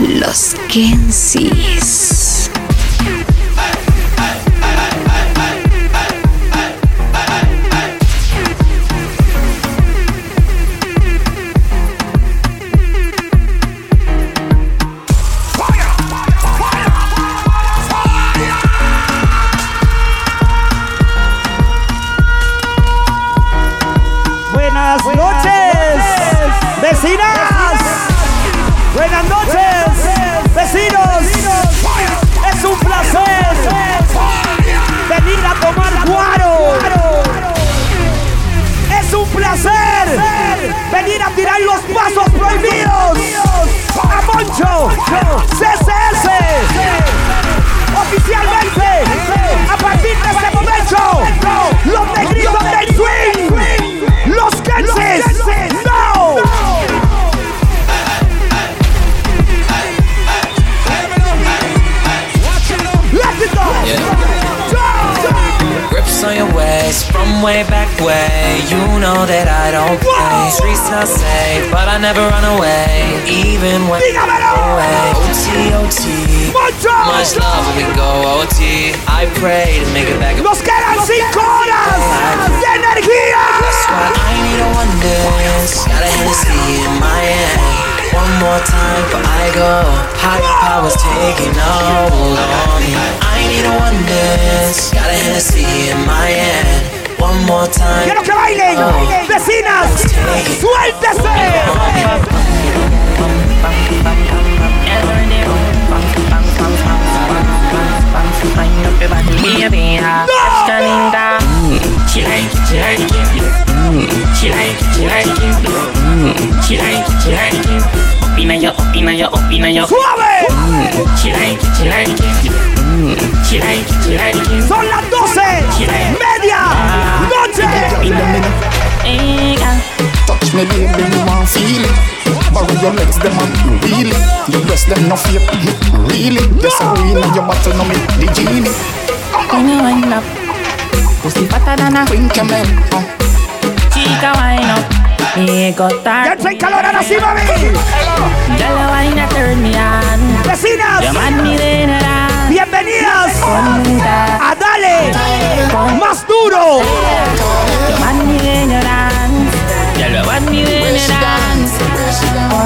Los Kensis. Your legs, them and really. Your breast, them no fake, really. Yes, I win and your bottle no make the genie. When you wind up, pussy fatter than a camel, uh. chica wind up. Me got Ya that. entra en calor ahora sí, mami. Girl, you wine a turn me on. Vecinas. man me. Bienvenidas a Dale. Más duro. You man me then around. Girl, you man me then around.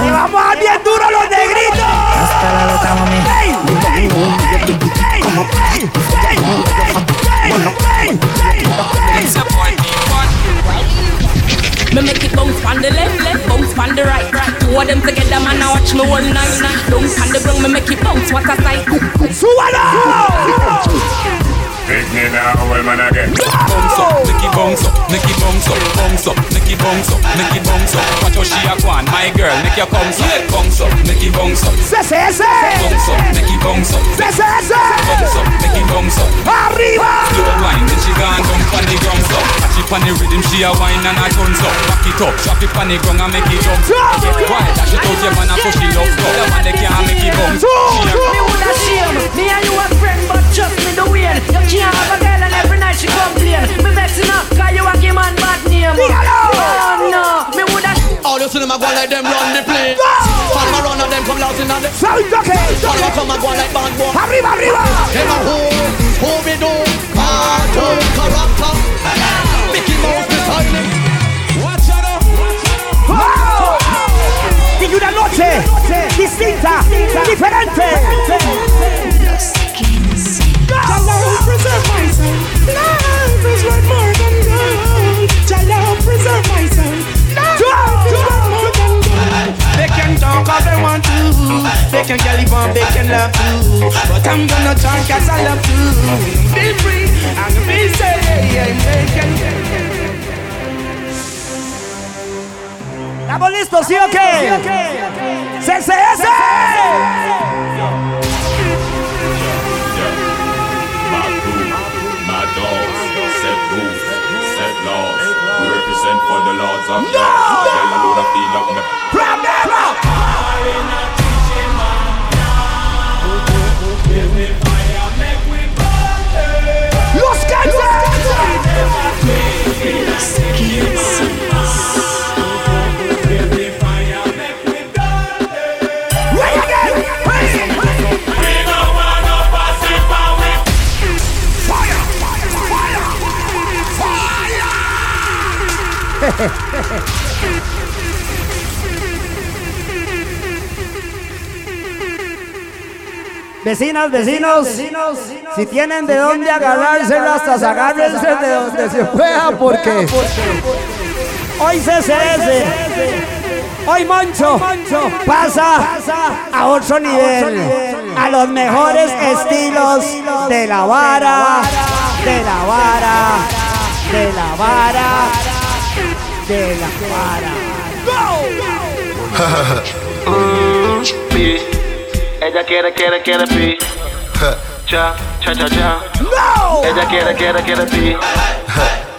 Le vamos a dar bien duro a los negritos. Hasta la loca, mami. Me make it bounce on the left, left, bounce on the right, right. Two of them together, man, I watch me all night, night. Bounce on the ground, me make it bounce, what a sight. ¡Súbalo! Pick me now, well, man, again. bounce up, make it bounce up, make it bounce up, bounce up, make it bounce up, make it bounce up. Watch how she a go on, my girl, make your bounce up, bounce up, make it bounce up, ¡CCS! bounce up, make it bounce up, ¡CCS! bounce up, make it bounce up. ¡Arriba! Slow wine, then she gone down on the ground so Catch it on the rhythm, she a wine and a turn so Back it up, drop it on the ground and make it jump Get quiet, dash it out your man and push it up so The man they can't make it bounce She a Me woulda shame, me and you a friend, but trust me the way. You can't have a girl and every night she complain. Me vexing up, cause you a give man bad name. Oh no, me woulda All you see them a go like them run the place. Follow run and them come loud in on the. ¡Soy toque! Follow come and go like band boy. ¡Arriba, arriba! Them a who, who we do, part who character. Mickey Mouse the silent. Uh. ¡Wow! Y una noche distinta, diferente. Los Kensis. preserve my son. Life is worth more than gold. Jalo, preserve my son. Life is worth more than gold. They can talk all they want to. They can get live on, they can love too. But I'm gonna talk cause I love to. Be free and be safe. They can. ¿Estamos listos, sí o qué? ¡CCS! My crew, my dogs, set rules, set laws. We represent for the lords of No! Vecinas, vecinos, si tienen de dónde agarrarse rastas, agárrense de donde se pueda porque hoy CCS, hoy Moncho pasa a otro nivel, a los mejores estilos de la vara, de la vara, de la vara, de la vara. Ella quiere, quiere, quiere pi. Cha, cha, cha, cha. Ella quiere, quiere, quiere pi.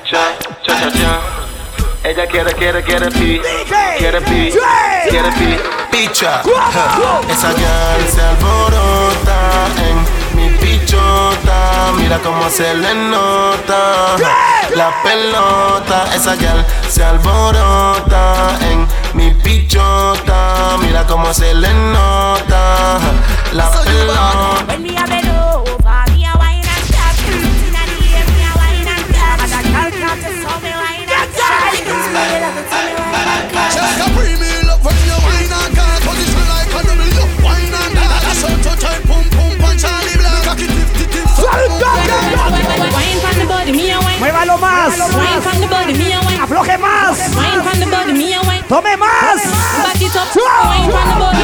Cha, cha, cha, cha. Ella quiere, quiere, quiere pi. Quiere pi. Quiere pi. Picha. Esa gal se alborota en mi pichota. Mira cómo se le nota la pelota. Esa gal se alborota en mi pichota. Mira cómo se le nota la pelota. When me wine from the body, a. Muévalo más. Wine from the body, me a wine. Afloje más. Wine from the body, me a wine. Tome más. Back it up. Wine from the body.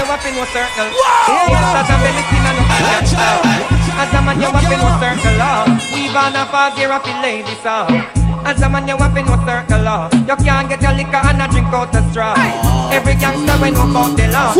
you up in a circle. Yes, as a belly queen and cancel. As a man, you up in a circle. We've on a fast year of the ladies. oh. As a man, you up in a circle. oh. You can't get your liquor and a drink out the straw. Every gangster when you about the law.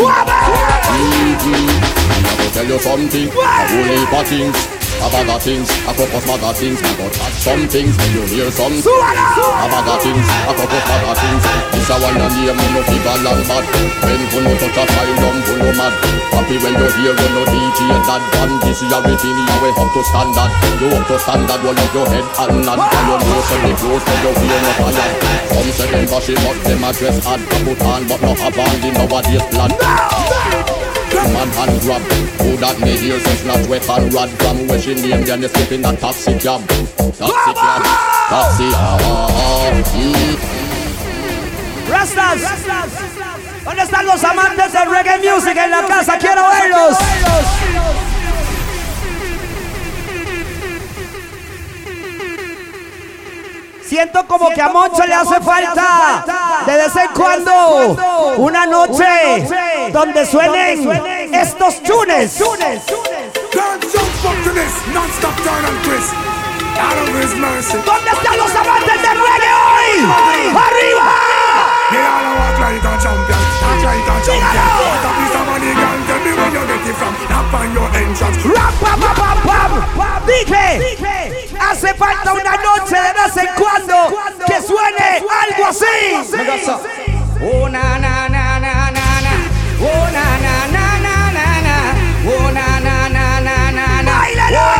Tell you something, a whole heap of things Bag of things, a couple of of things I go touch some things, when you hear some bag of things, a couple of of things. This a one and name, no figure long bad When you no touch a file, don't you no mad. Happy when you hear, you no DJ that band This is everything, you way up to standard. You up to standard, hold up your head and nod And you know so they close, when you feel no tired Some say them fashion, but them a dress hard Put on, but no have on, the nowadays plan Man hand grab Who that may hear says not weapon rod From where she name then they slip in a taxi cab Taxi cab Taxi ah, ah, ah. Rastas. ¿Dónde están los amantes del reggae music en la casa? Quiero verlos. Siento como que a Moncho le hace falta. de vez en cuando una noche donde suenen estos tunes. ¿Dónde están los amantes del reggae hoy? ¡Arriba! On your entrance. Rap, pam, pam, pam, pam. Dije, hace falta una noche de vez en cuando que suene algo así. Oh na na na na na na. Oh na na na na na na. Oh na na na na na na. Oh na na na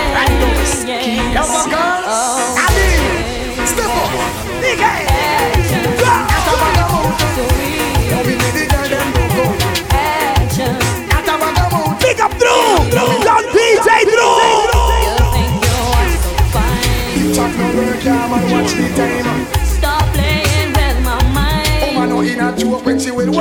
When she will.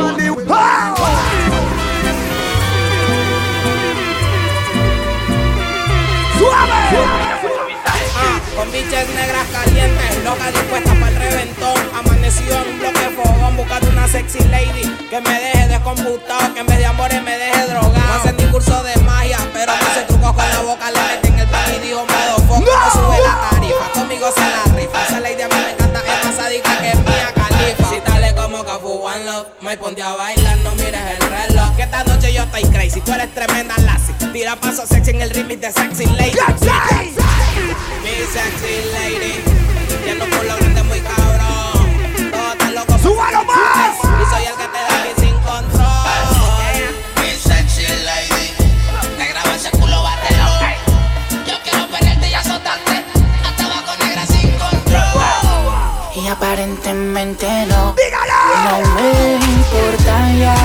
Ah, con biches negras calientes, loca dispuesta para el reventón. Amanecido en un bloque de fogón, buscando una sexy lady que me deje descomputado, que en vez de amores me deje drogado. No hace ni curso de magia, pero no hace trucos con la boca, le meten el pan y dijo modo foco, no sube la tarifa. Conmigo se la rifa, esa lady a mí me encanta, es más sádica que Me ponte a bailar, no mires el reloj. Que esta noche yo estoy crazy, tú eres tremenda lassie. Tira paso sexy en el remix de Sexy Lady. Mi sexy lady, lleno por lo grande muy cabrón. Todos están locos. ¡Súbalo más! Y soy el que te da aquí sin control. Mi sexy lady, negra va ese culo bátelo. Yo quiero perderte y azotarte, hasta abajo negra sin control. Y aparentemente no. No me importa ya.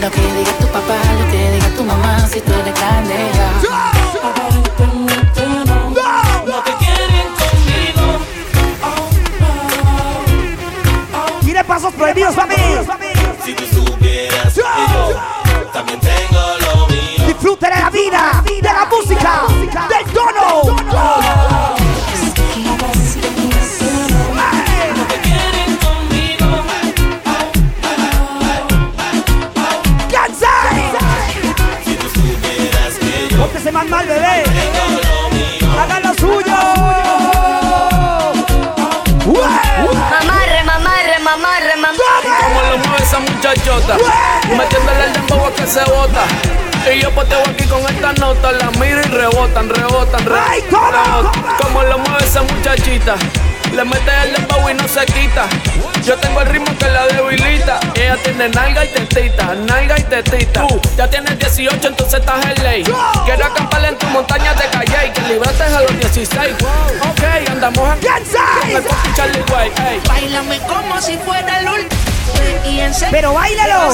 Lo que diga tu papá, lo que diga tu mamá, si tú eres grande ya. Aparentemente no. No te quieren conmigo. Tire pasos prohibidos, papi. Si tú supieras que yo también tengo lo mío. Disfrute de la vida, de la música, del tono. Muchachota Metiéndole el dembow a que se bota. Y yo poteo aquí con esta nota. La miro y rebotan, rebotan, rebotan. Como lo mueve esa muchachita. Le mete el dembow y no se quita. Yo tengo el ritmo que la debilita. Ella tiene nalga y tetita, nalga y tetita. Tú. Ya tienes 18 entonces estás en ley. Quiero acampar en tu montaña de calle Que libraste a los 16 Ok, andamos ¡Cansai! Me puedo Charlie Way, ey. Bailame como si fuera el último. Pero bailalo.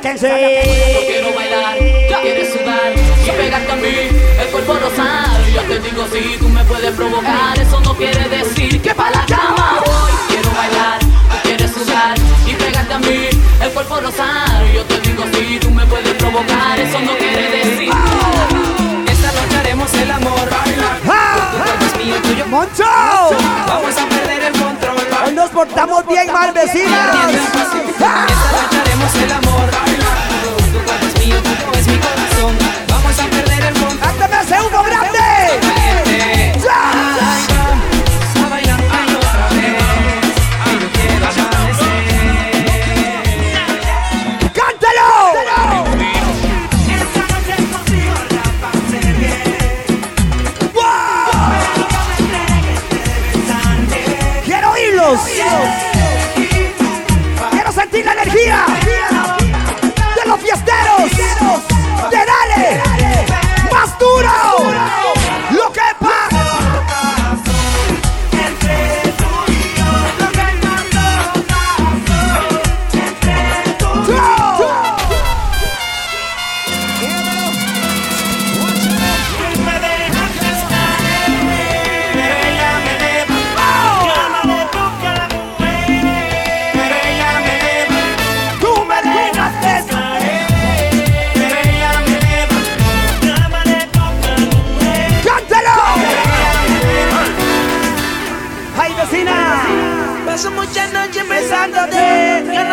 que en sí. Yo quiero bailar, tú quieres sudar y pegarte a mí, el cuerpo rosado. Yo te digo si tú me puedes provocar, eso no quiere decir que para la cama voy. Quiero bailar, tú quieres sudar y pegarte a mí, el cuerpo rosado. Yo te digo si tú me puedes provocar, eso no quiere decir. Haremos el amor. Tu cuerpo es mío, tuyo. ¡Moncho! Vamos a perder el control. Hoy nos portamos bien mal, vecinos. Esta noche haremos el amor. Tu cuerpo es mío, tuyo es mi corazón. Vamos a perder el control. ¡Ándame ese uno grande!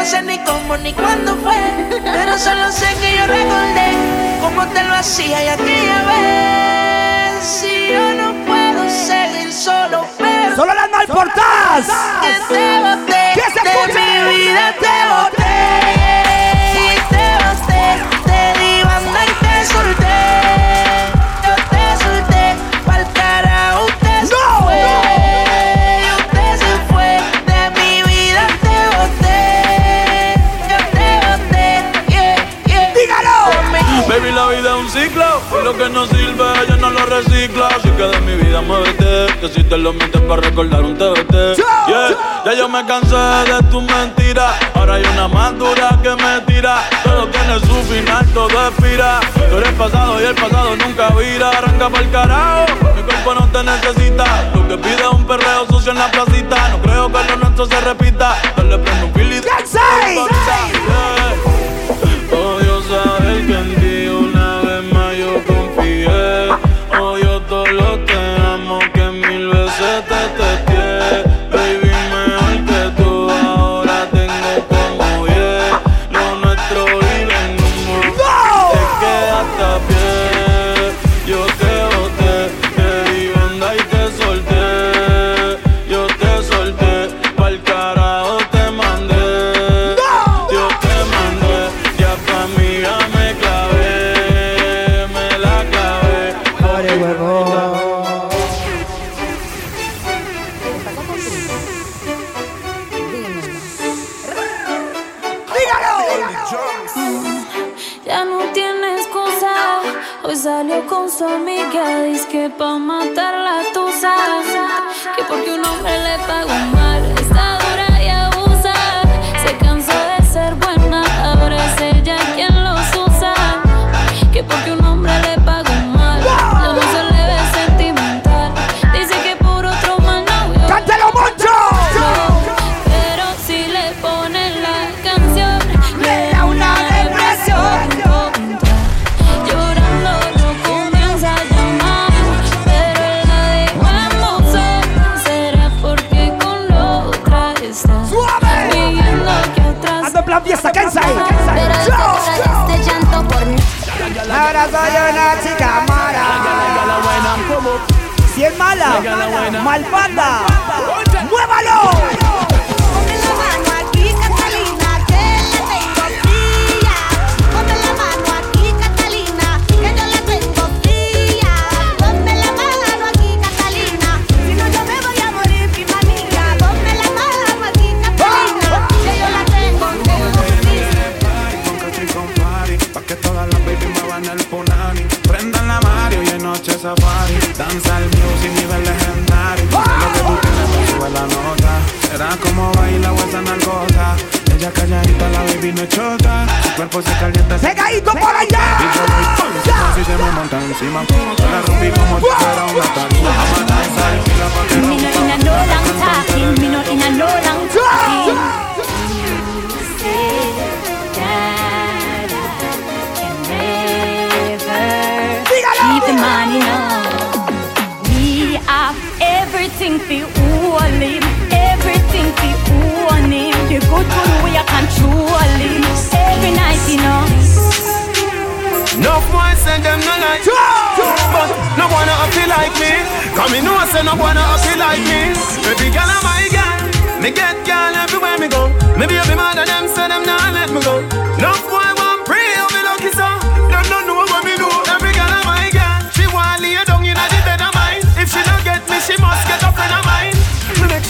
No sé ni cómo ni cuándo fue. Pero solo sé que yo recordé cómo te lo hacía y aquella vez. Si yo no puedo seguir solo, pero. ¡Solo las malportadas! Que te boté. ¡Que se de mi vida te Que si te lo mientes para recordar un TBT yeah. Ya yo me cansé de tus mentiras Ahora hay una más dura que me tira Todo tiene su final, todo expira Tú eres pasado y el pasado nunca vira. Arranca para el carajo, mi cuerpo no te necesita. Lo que pide es un perreo sucio en la placita. No creo que lo nuestro se repita. Dale prendo un fili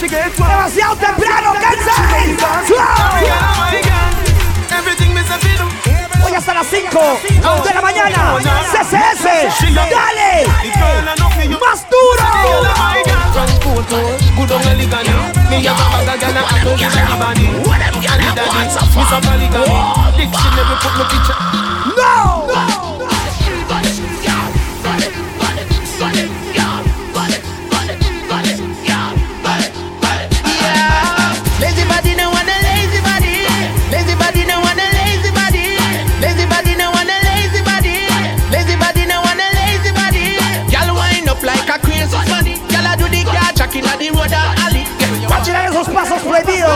Demasiado temprano, Kansas. Hoy hasta las 5 de la mañana. CCS. Dale. Más duro. No.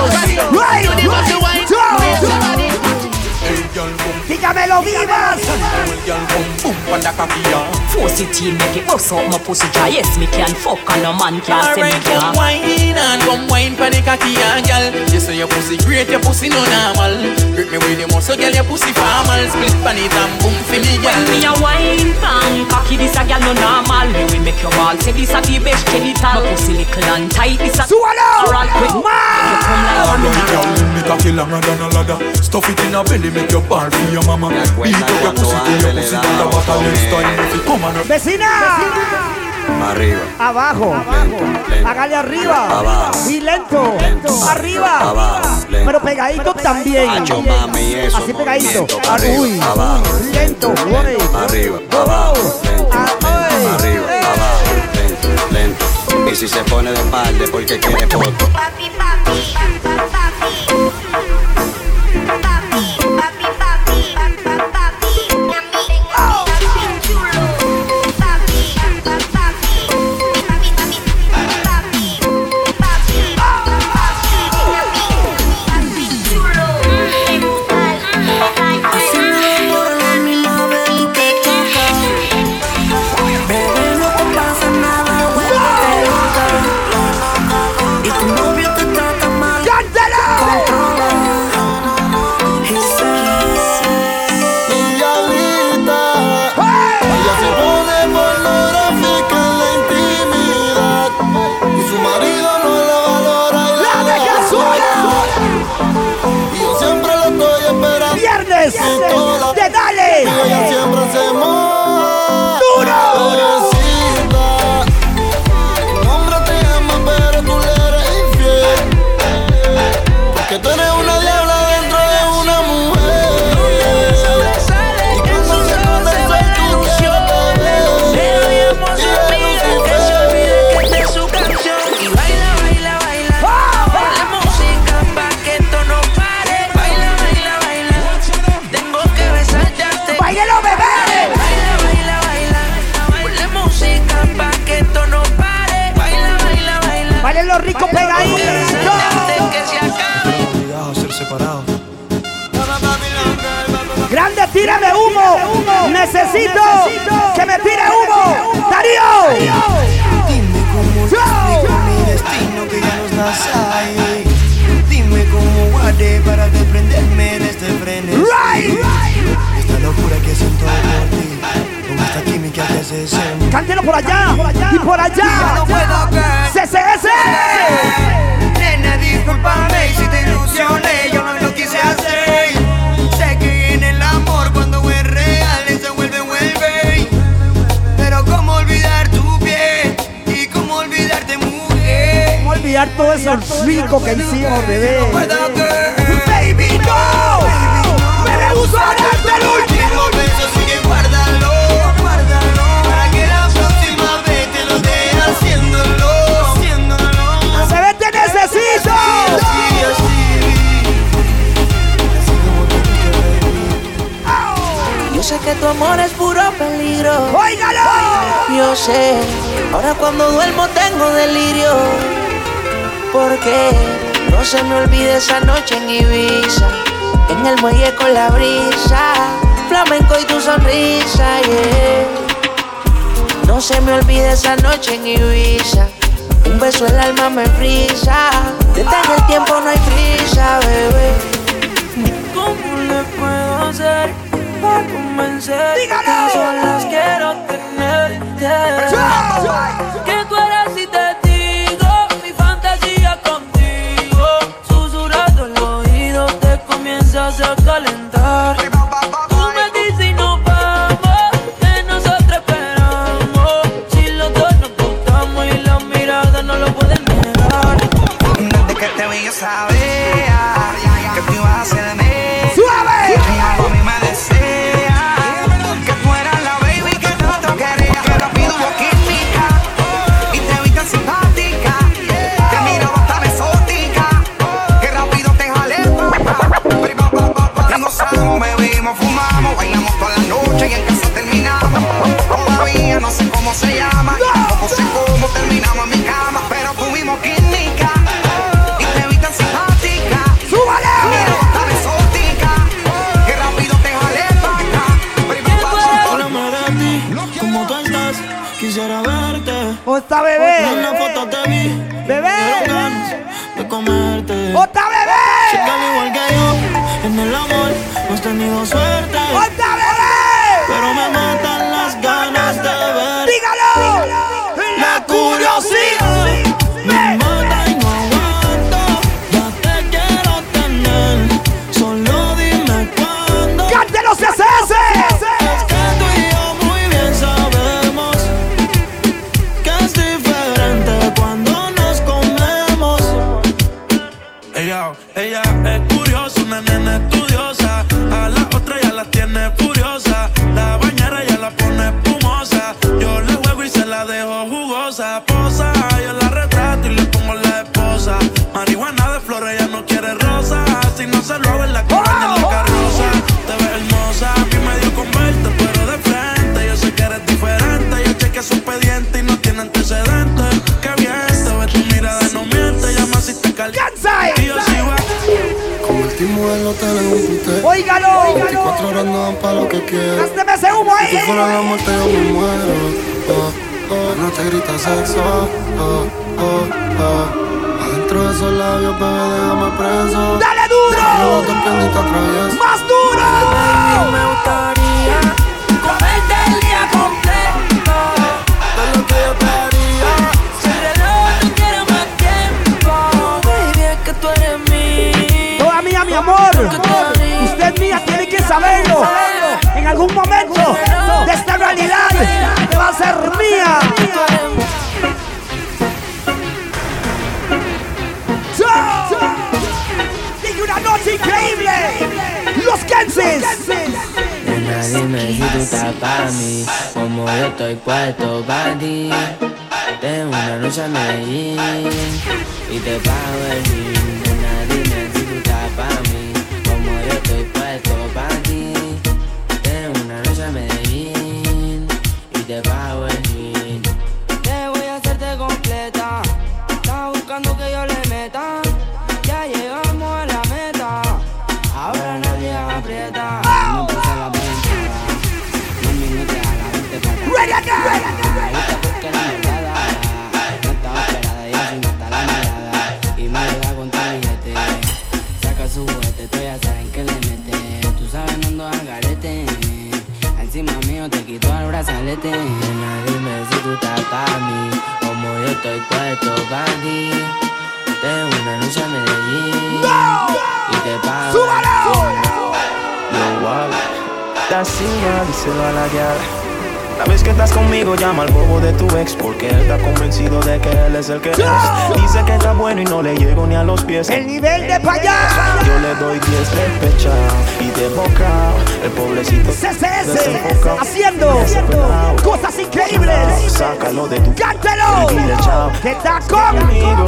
Right, right, right. Hey, Carmelo Vivas. Force it in, make it bust up my pussy dry. Yes, me can fuck and no man can't say me can come wine and come wine for the cocky and girl You say your pussy great, your pussy no normal. Grip me with the muscle, girl, your pussy formal. Split pan it and boom for me, girl When me a wine pan, cocky this a girl no normal. Me will make your ball, say this a the best genital. My pussy little and tight, this a Swallow! Oral quick, man! You come like a mineral Me cocky longer than a ladder. Stuff it in a belly, make your ball feel your man mama. Pito ya cosita, ya cosita, la bata del style. Toma, no. ¡Vecina! ¡Vecina! Arriba. Abajo. Abajo. Hágale arriba. Abajo. Y lento. lento. Arriba. Abajo. Lento. Pero pegadito también. Acho, mami, eso, Así pegadito. Arriba. Uy. Abajo. Lento. lento. Arriba. Abajo. Lento. Ah, arriba. Abajo. Lento. Lento. Y si se pone de espalda porque quiere foto. Papi, papi. Cántelo por allá y por allá. Ya no puedo creer. CCS. Nena, discúlpame si te ilusioné, yo no lo quise hacer. Sé que en el amor cuando es real se vuelve, vuelve. Pero cómo olvidar tu piel y cómo olvidarte mujer. ¿Cómo olvidar todo eso rico que hicimos, bebé? Baby, no. Yo sé que tu amor es puro peligro. ¡Óigalo! Yo sé, ahora cuando duermo tengo delirio. Porque no se me olvide esa noche en Ibiza En el muelle con la brisa Flamenco y tu sonrisa, yeah. No se me olvide esa noche en Ibiza Un beso el alma me frisa Detén el tiempo, no hay prisa, bebé ¿Cómo le puedo hacer para convencer que solas quiero tenerte? Que tú eres y te digo mi fantasía contigo. Susurrando el oído te comienzas a calentar. Dan pa' lo que quiero. Ese humo ahí. Si tú fueras la muerte, yo me muero. Oh, oh. No te grita sexo. Oh, oh, oh. Adentro de esos labios, bebé, déjame preso. ¡Dale duro! ¡Más duro! Me gustaría ¡Los Kensis! Nena, dime si tú estás pa' mí, como yo estoy puesto pa' ti. Tengo una noche a Medellín y te pago el gym. Puesto pa' ti. Tengo una noche a Medellín y te pago. Yo, wow. La cima, díselo a la guiar. La vez que estás conmigo, llama al bobo de tu ex porque él está convencido de que él es el que es. Dice que está bueno y no le llego ni a los pies. El nivel de pa' allá. Yo le doy 10 de pecha y de boca. El pobrecito CCS haciendo cosas increíbles. Sácalo de tu ¡Cántelo! Que está con conmigo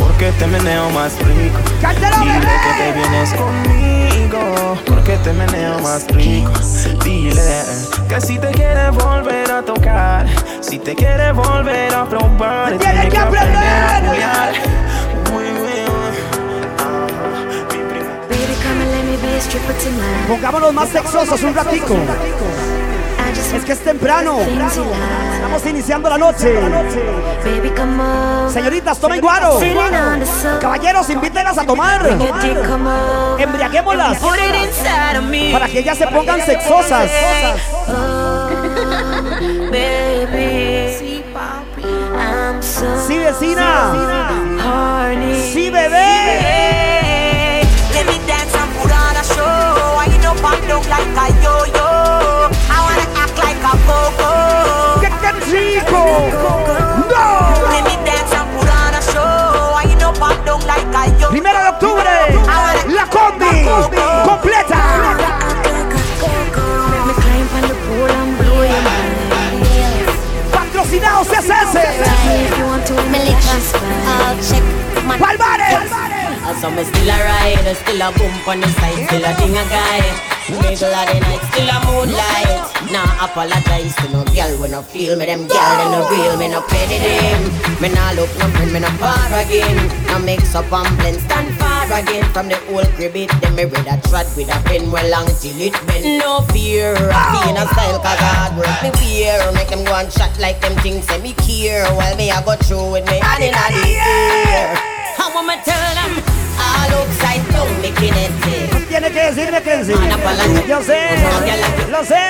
porque te meneo más rico. ¡Cántelo, Dile bebé! que te vienes conmigo porque te meneo más rico. Dile que si te quieres volver a tocar, si te quieres volver a probar, Tienes tienes que aprender. culiar. Uy, uy, Baby, come and let me be a stripper tonight. Pongámonos más sexosos un ratico. Es que es temprano. Estamos iniciando la noche. Baby, come on. Señoritas, tomen guaro. Caballeros, invítenlas a tomar. Embriaguémoslas. Para que ellas se pongan sexosas. So Sí, vecina. Sí, bebé. Let me dance and put on a show. Wind up and down like a yo-yo. A go-go. ¡Qué, qué rico! ¡No! Let me dance and put on a show. Wind up and down like a yo-yo. Primero de octubre. La combi. Completa. Me climb on the pool and blow your mind. Patrocinados CSS. If you want to make me transfer. I'll check my Palmares. So me still a ride, still a bump on the side, still a thing a guy. Middle of the night, still a moonlight. Nah, apologize to no girl when I feel me. Them girl they no real, me no pay them. Me nah look no friend, me no far again. Now mix up and blend, stand far again from the old crib. It them me read a trot with a pen well long till it bend. No fear, I in a style 'cause God work me fear. Make them go and shot like them things say me care. While me I go through with me hand in the air. I wanna tell them all upside down, making it big. Tiene que decirme que sí. Yo sé. Lo sé.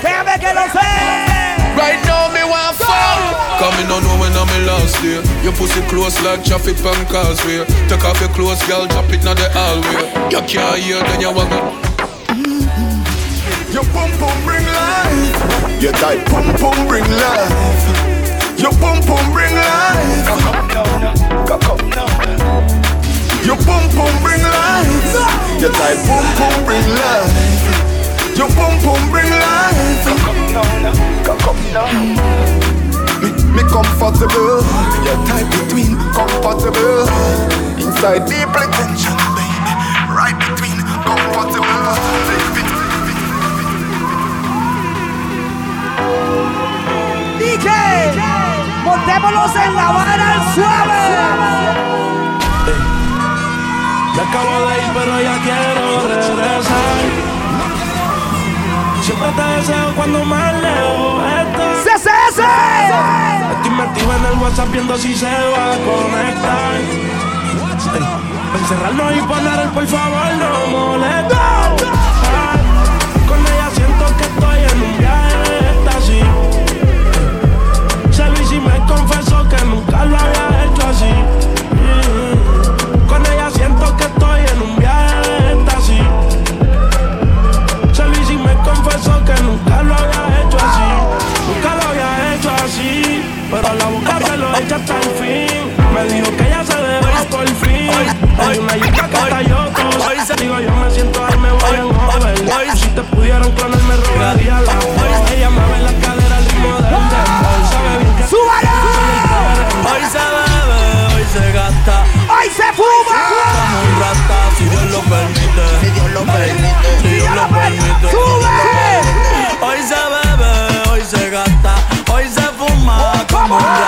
Créame que lo sé. Right now me want fuck Cause me no know when I'm in last day Your pussy close like traffic on causeway Take off your clothes, girl, drop it in the hallway You can't hear, then you want Your pum pum bring life. Your tight pum pum bring life. Your pum pum bring life. Your boom boom bring life. Your tight boom boom bring life. Your boom boom bring life. Come now, come, come now. Me, me comfortable. Your tight between comfortable. Inside deeply tension, baby. Right between comfortable. Baby. DJ, montémonos en la vara suave. Me acabo de ir, pero ya quiero regresar. Siempre te deseo cuando más lejos estás. ¡CCS! Estoy metido en el WhatsApp viendo si se va a conectar. Encerrarnos y poner el por favor no molesta. Ah, Con ella siento que estoy en un viaje de éxtasis. Se lo y me confesó que nunca lo había Hay una yuca que está yo Digo, yo me siento ahí, me voy en over. Si te pudieran clonar, me robaría la voz. Ella me ve la cadera al ritmo del dembow. Sabe bien que Hoy se bebe, hoy se gasta. ¡Hoy se fuma! Como un rata, si Dios lo permite. Si Dios lo permite. Si Dios lo permite. Hoy se bebe, hoy se gasta. Hoy se fuma como un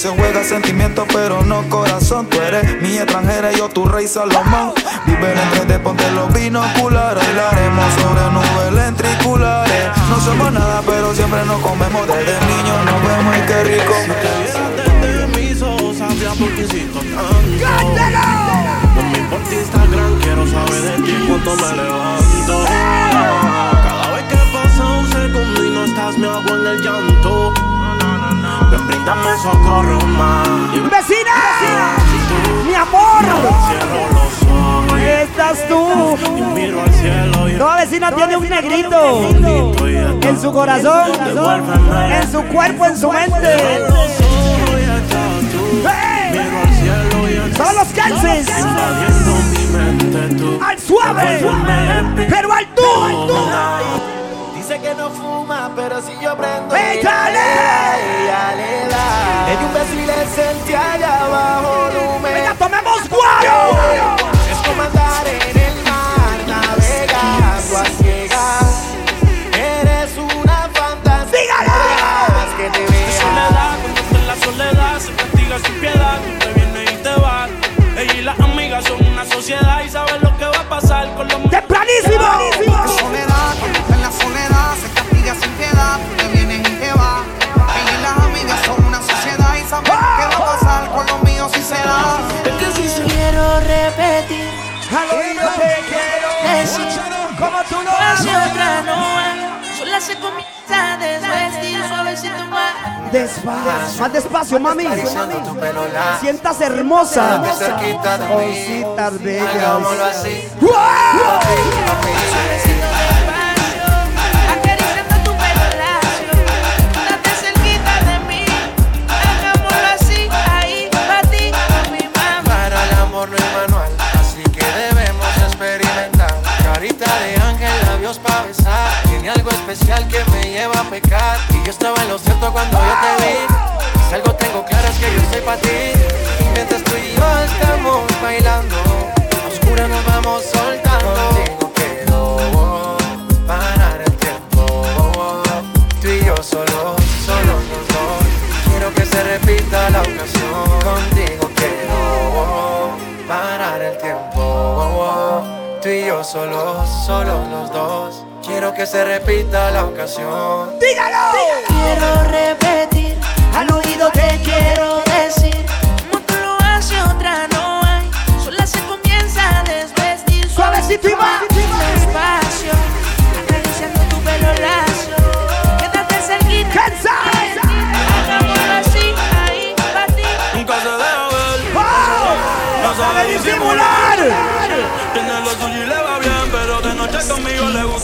se juega sentimiento, pero no corazón. Tú eres mi extranjera y yo tu rey Salomón. Vive en de ponte los binoculares. Bailaremos sobre nubes lentriculares. No somos nada, pero siempre nos comemos. Desde niños nos vemos y qué rico. ojos sabía por Instagram, quiero saber de ti cuando me levanto. Cada vez que pasa un segundo y no estás, me hago en el llanto. Bríndame socorro más. ¡Vecina! ¡Mi amor! Cierro los ojos y Estás tú. y miro al cielo y Toda vecina tiene un negrito en su corazón, en su cuerpo, en su mente. Son los Kansas. Al suave, pero al tú. Dice que no fuma, pero si yo prendo. ¡Échale! ella, ella le da. Le di un beso y le sentí allá abajo volumen. ¡Venga, tomemos guaro! Es como andar en el mar, navegando a ciegas. Eres una fantasía. Que te De soledad, cuando está en la soledad, se castiga sin piedad. Tú te vienes y te vas. Ella y las amigas son una sociedad y saben lo que va a pasar con los ¡Tempranísimo! Carita de ángel, labios para besar. Tiene algo especial que me lleva a pecar. Y yo estaba en lo cierto cuando yo te vi. Si algo tengo claro es que yo soy para ti. Mientras tú y yo estamos bailando, a oscura nos vamos soltando. Contigo quiero parar el tiempo. Tú y yo solo, solo los dos. Quiero que se repita la ocasión. Contigo quiero parar el tiempo. Tú y yo solos, solos los dos. Quiero que se repita la ocasión. ¡Dígalo! Quiero repetir, al oído te quiero decir. Como tú lo haces, otra no hay. Sola se comienza a desvestir. Suavecito y va.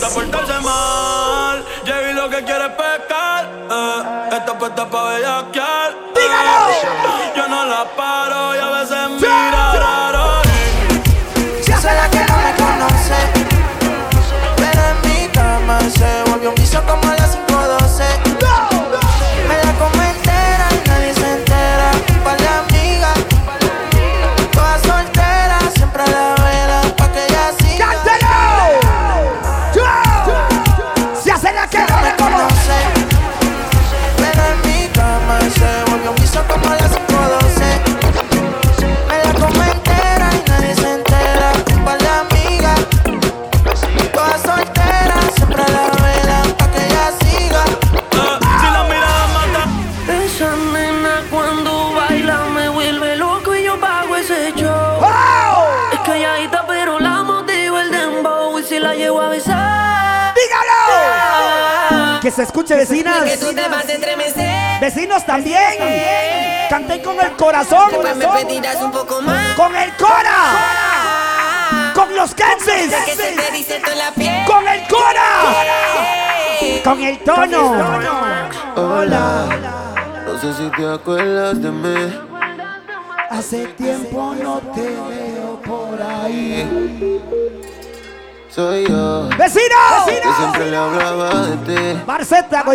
Gusta portarse mal. Llegué y lo que quiere es pescar. Eh, esta puesta pa' bellaquear. Se escuche, vecinas. Que tú te vas a estremecer. Vecinos también. Canten con el corazón. Después me pedirás un poco más. Con el cora. Con los Kenses. Sé que se te dice toda la piel. Con el cora. Con el tono. Hola, no sé si te acuerdas de mí. Hace tiempo no te veo por ahí. Soy yo. ¡Vecinos! Que siempre le hablaba de ti. Marceta pa'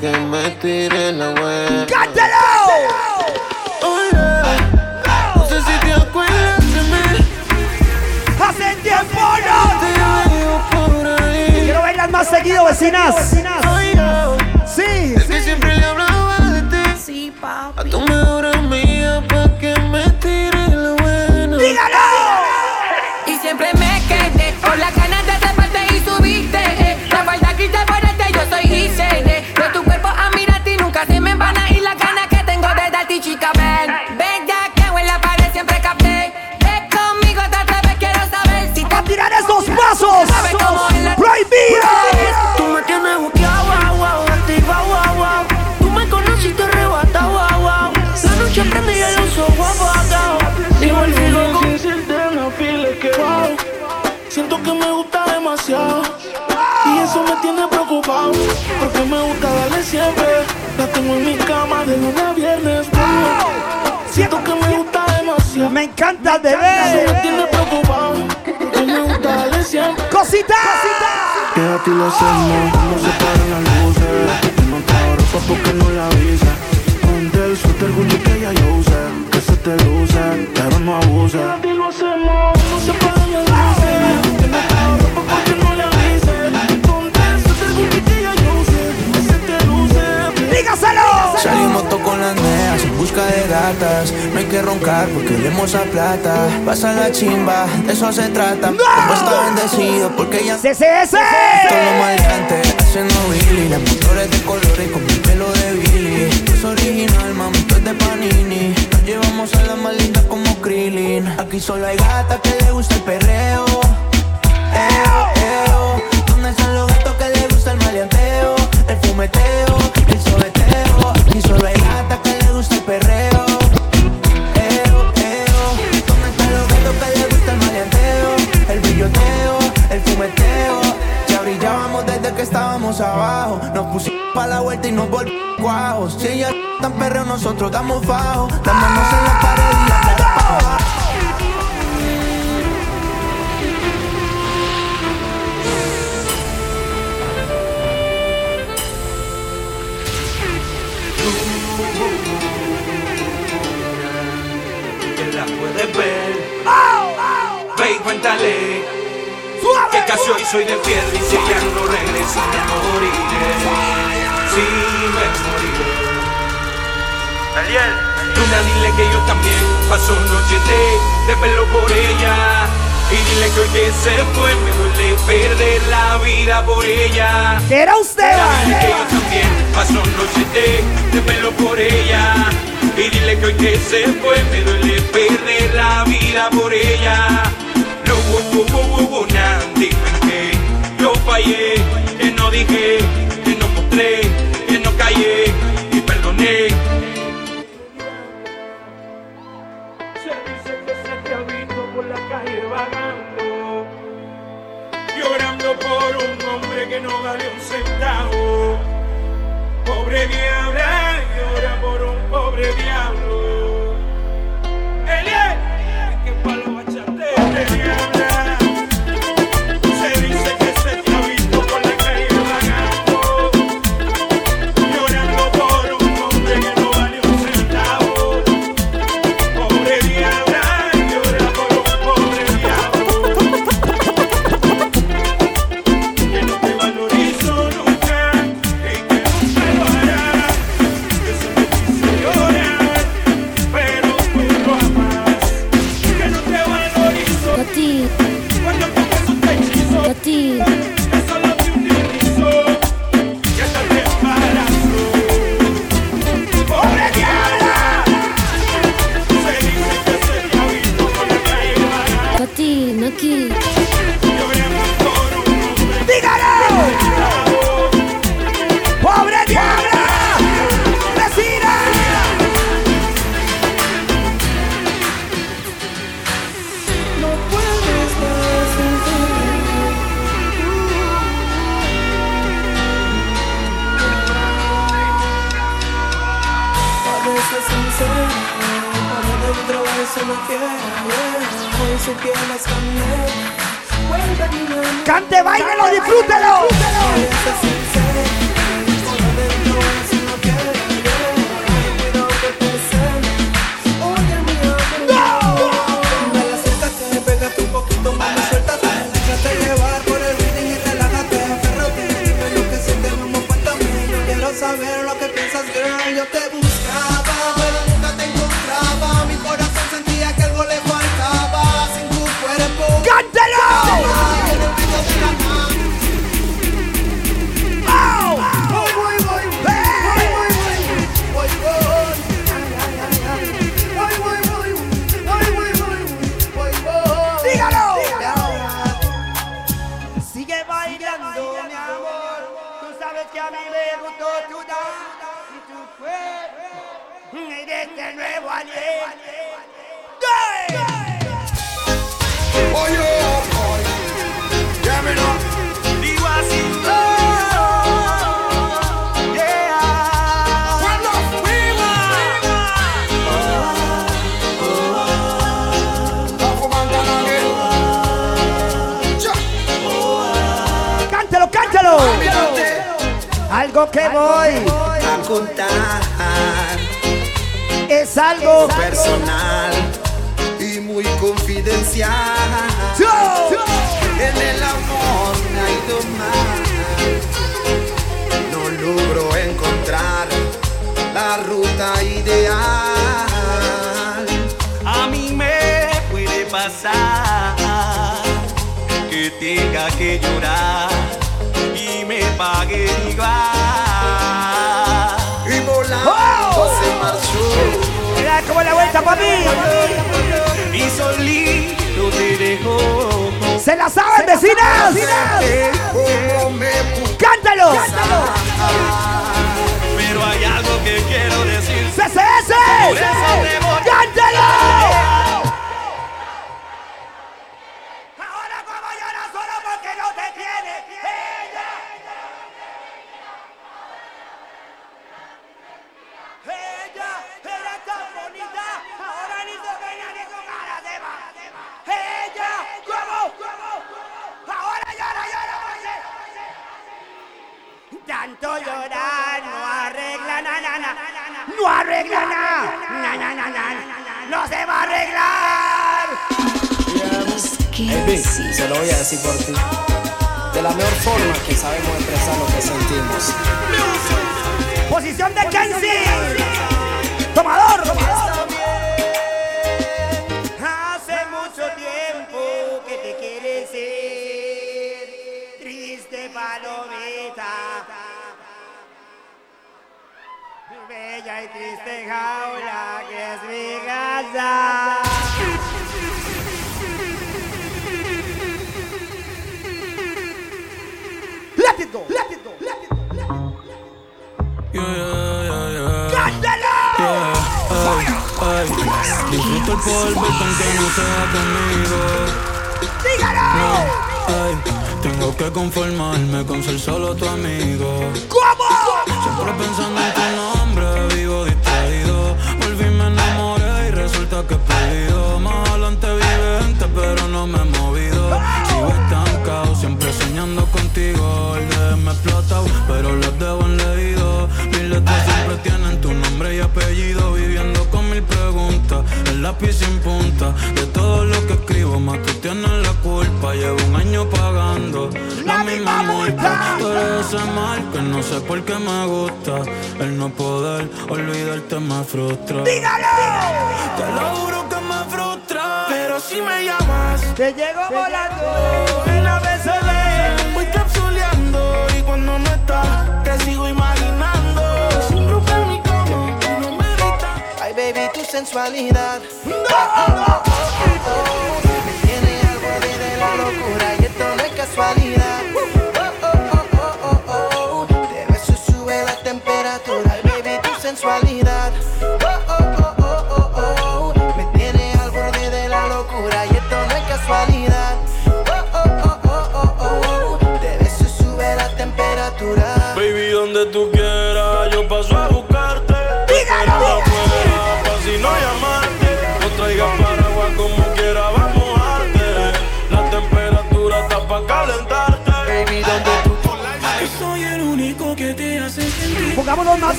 que me tire la buena. ¡Cántalo! No sé si te acuerdas de mí. Hace tiempo no te veo por ahí. Quiero bailar más seguido, vecinas. Soy yo. Sí. Que siempre le hablaba de ti. Sí, A papi. tu mejor darte, chica. Ven, ven ya que en la pared siempre capté. Ven conmigo, te atreves, quiero saber si te ¡A tirar esos pasos! la ¡Prohibido! Tú me tienes buqueado, wow, wow, activa, wow, wow. Tú me conoces y te arrebata, wow, wow. La noche prende y el uso, wow, wow, Y volvió con Wow, Siento que me gusta demasiado y eso me tiene preocupado porque me gusta darle siempre. La tengo en mi cama de lunes Me encanta el Eso me bebé. tiene preocupado porque me gusta darle siempre. ¡Cosita! Que a ti lo hacemos cuando se paran las luces. Que no te ropa porque no la avisa. Ponte el suéter Gucci que ya yo usé. Que se te luce, pero no abuse. Que a ti lo hacemos cuando se paran ¡Dígaselo! Salimos todos con las neas en busca de gatas. No hay que roncar porque olemos a plata. Pasa la chimba, de eso se trata. Como está bendecido porque ya ¡CCS! Todo maleante, haciendo Billy. Las motores de colores con mi pelo de Billy. Es original, mami, es de Panini. Nos llevamos a más lindas como Krillin. Aquí solo hay gatas que le gusta el perreo. Eo, eo. ¿Dónde están los gatos que le gusta el maleanteo? El fumeteo, Nos pusimos pa' la vuelta y nos volvimos guajos. Si ella tan perreo, nosotros damos fajo. Manos en la pared y la abajo. puedes ver. Ve y cuéntale que casi hoy soy de piedra y si ya no regresa moriré. Sí, me moriré. Daniel. Dile que yo también paso noche de, pelo por ella. Y dile que hoy que se fue me duele perder la vida por ella. ¿Qué era usted? Dile que yo también paso noche de, de pelo por ella. Y dile que hoy que se fue me duele perder la vida por ella yo fallé, que no dije, que no mostré, que no callé y perdoné. Se dice que se te ha visto por la calle vagando, llorando por un hombre que no vale un centavo. Pobre diabla, llora por un pobre diablo.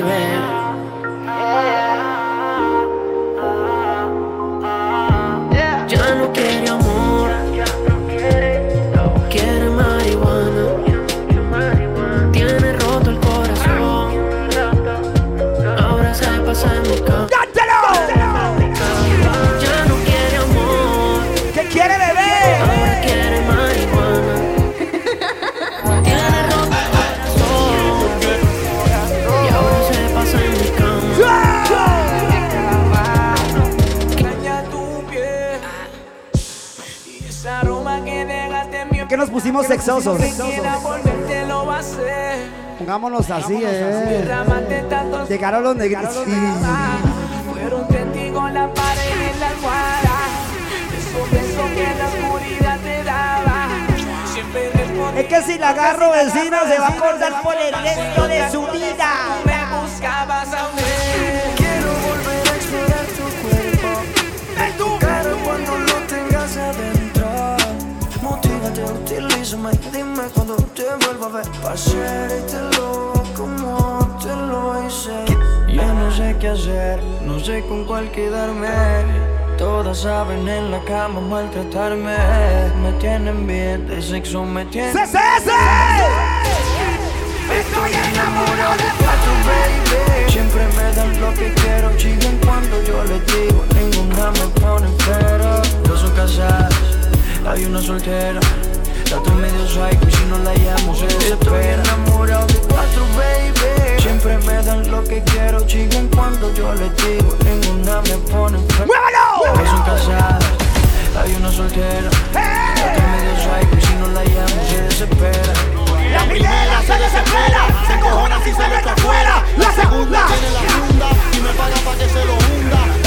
baby. Yeah. pusimos sexosos. Pongámonos así, eh. Llegaron los negritos. Fueron testigos la pared y la almohada. Esos besos que la oscuridad te daba. Siempre es que si la agarro vecina se va a acordar por el resto de su vida. Me buscabas a mí. Cuando te vuelva a ver. Pa' lo como te lo hice. Ya no sé qué hacer, no sé con cuál quedarme. Todas saben en la cama maltratarme. Me tienen bien, de sexo me tienen ¡CCS! Estoy enamorado de Pato, baby. Siempre me dan lo que quiero Siguen cuando yo les digo Ninguna me pone pero No son casadas, hay una soltera. Datos medio psycho y si no la llamo se desespera Estoy enamorado de cuatro, baby. Siempre me dan lo que quiero, chigan cuando yo les digo Ninguna me pone fe. Dos son casadas, hay una soltera. ¡Eh! Datos medio psycho y si no la llamo se desespera La primera se desespera, se cojona si se mete afuera La segunda tiene la funda y me paga pa' que se lo hunda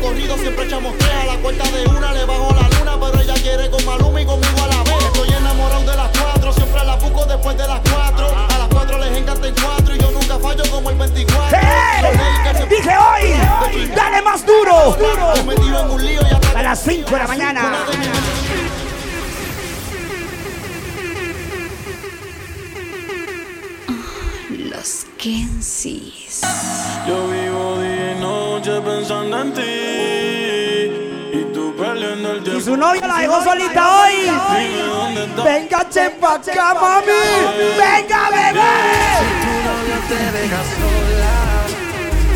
corrido, siempre echamos tres a la cuenta de una, le bajo la luna, pero ella quiere con Maluma y conmigo a la vez. Estoy enamorado de las cuatro, siempre la busco después de las cuatro. A las cuatro les encanta en cuatro y yo nunca fallo como el 24. ¡Hey! Dije hoy, dale más duro. A las 5 de la mañana. Los Kensis. Yo vivo y su novia la dejó solita hoy. Venga, chepa acá, mami. Venga, bebé. Tu novio te deja sola.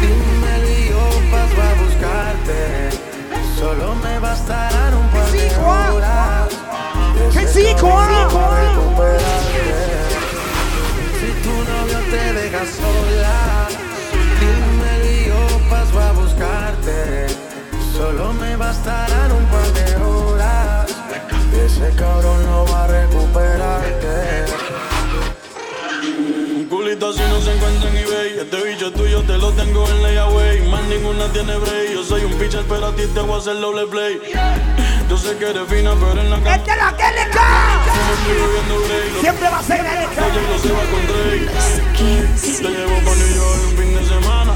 Dímelo y yo paso a buscarte. Solo me bastarán un par de horas. Recuperarte. Si tu novio te deja sola, buscarte. Solo me bastarán un par de horas. Ese cabrón no va a recuperarte. Un culito así no se encuentra en eBay Este bicho tuyo te lo tengo en layaway Más ninguna tiene break Yo soy un pitcher pero a ti te voy a hacer doble play Yo sé que eres fina pero en la cama ¡Este es la Grey Siempre va a ser el Oye, se va con Drake Te llevo pa' New York un fin de semana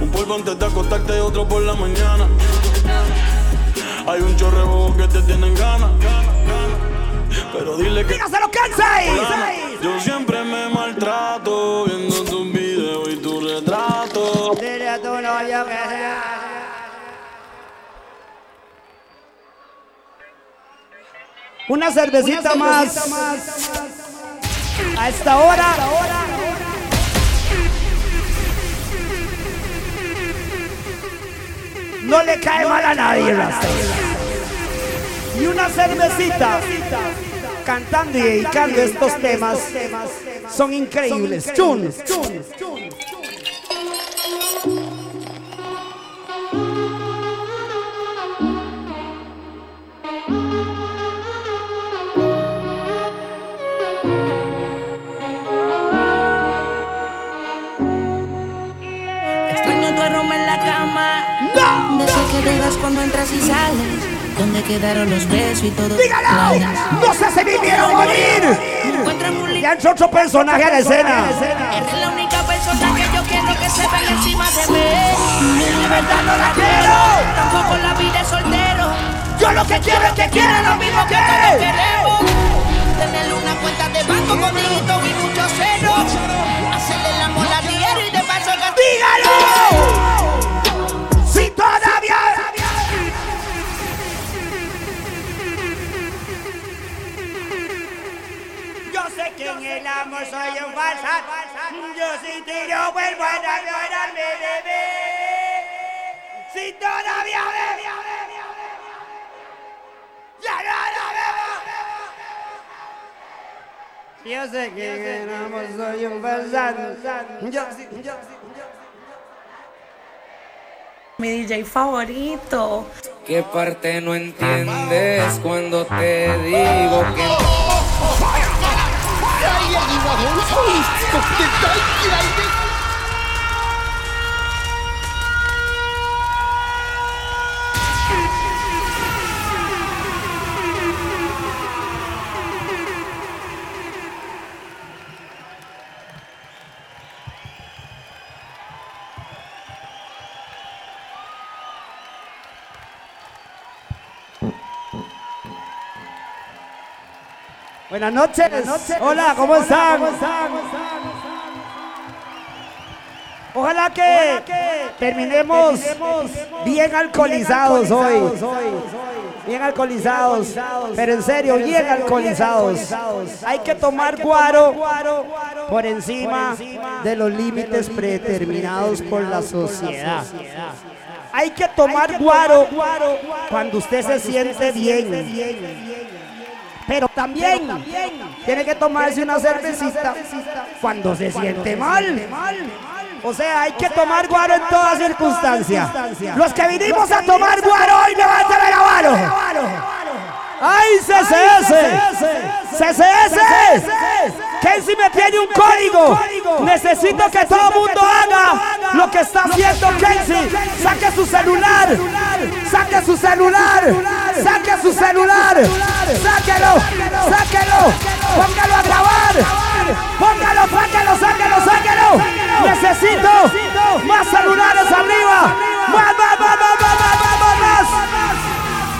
Un polvo antes de acostarte y otro por la mañana Hay un chorrebo que te tienen ganas Pero dile que ¡Dígaselo, Kansai! Yo siempre me maltrato Viendo tus videos y tu retrato Dile a tu novio que sea. Una cervecita más. A esta hora. No le cae mal a nadie, Rasta. Y una cervecita. Cantando y dedicando estos temas. Son increíbles. Chun. Extraño Cuando entras y sales. ¿Dónde quedaron los besos y todo? ¡Dígalo! ¡No se se vivieron morir! Ya entró otro personaje a la escena. Eres la única persona que yo quiero que se venga encima de mí. Mi libertad no la quiero. Tampoco la vida es soltero. Yo lo que quiero es que quiera lo mismo que todos queremos. Tener una cuenta de banco con sé que en el amor soy un falsa. Yo sin ti no vuelvo a enamorarme de mí. Si todavía bebo. Ya no la bebo. Yo sé que en el amor soy un falsa. Yo sí, yo sí. Mi DJ favorito. ¿Qué parte no entiendes cuando te digo que ダイヤ人は本当にしつこくて大嫌いです。Buenas noches. Hola, ¿cómo están? Ojalá que terminemos bien alcoholizados hoy. Bien alcoholizados. Pero en serio, bien alcoholizados. Hay que tomar guaro por encima de los límites predeterminados por la sociedad. Hay que tomar guaro cuando usted se siente bien. Pero también tiene que tomarse una cervecita cuando se siente mal. O sea, hay que tomar guaro en todas circunstancias. Los que vinimos a tomar guaro hoy, levántame la mano. ¡Ay, CCS! ¡CCS! Kenzie me pide un código. Necesito que todo el mundo haga lo que está haciendo Kenzie. Saque su celular. Saque su celular. Saque su celular. Sáquelo. Sáquelo. Póngalo a grabar. Póngalo, sáquelo, sáquelo, sáquelo. Necesito más celulares arriba. Más, más, más, más, más.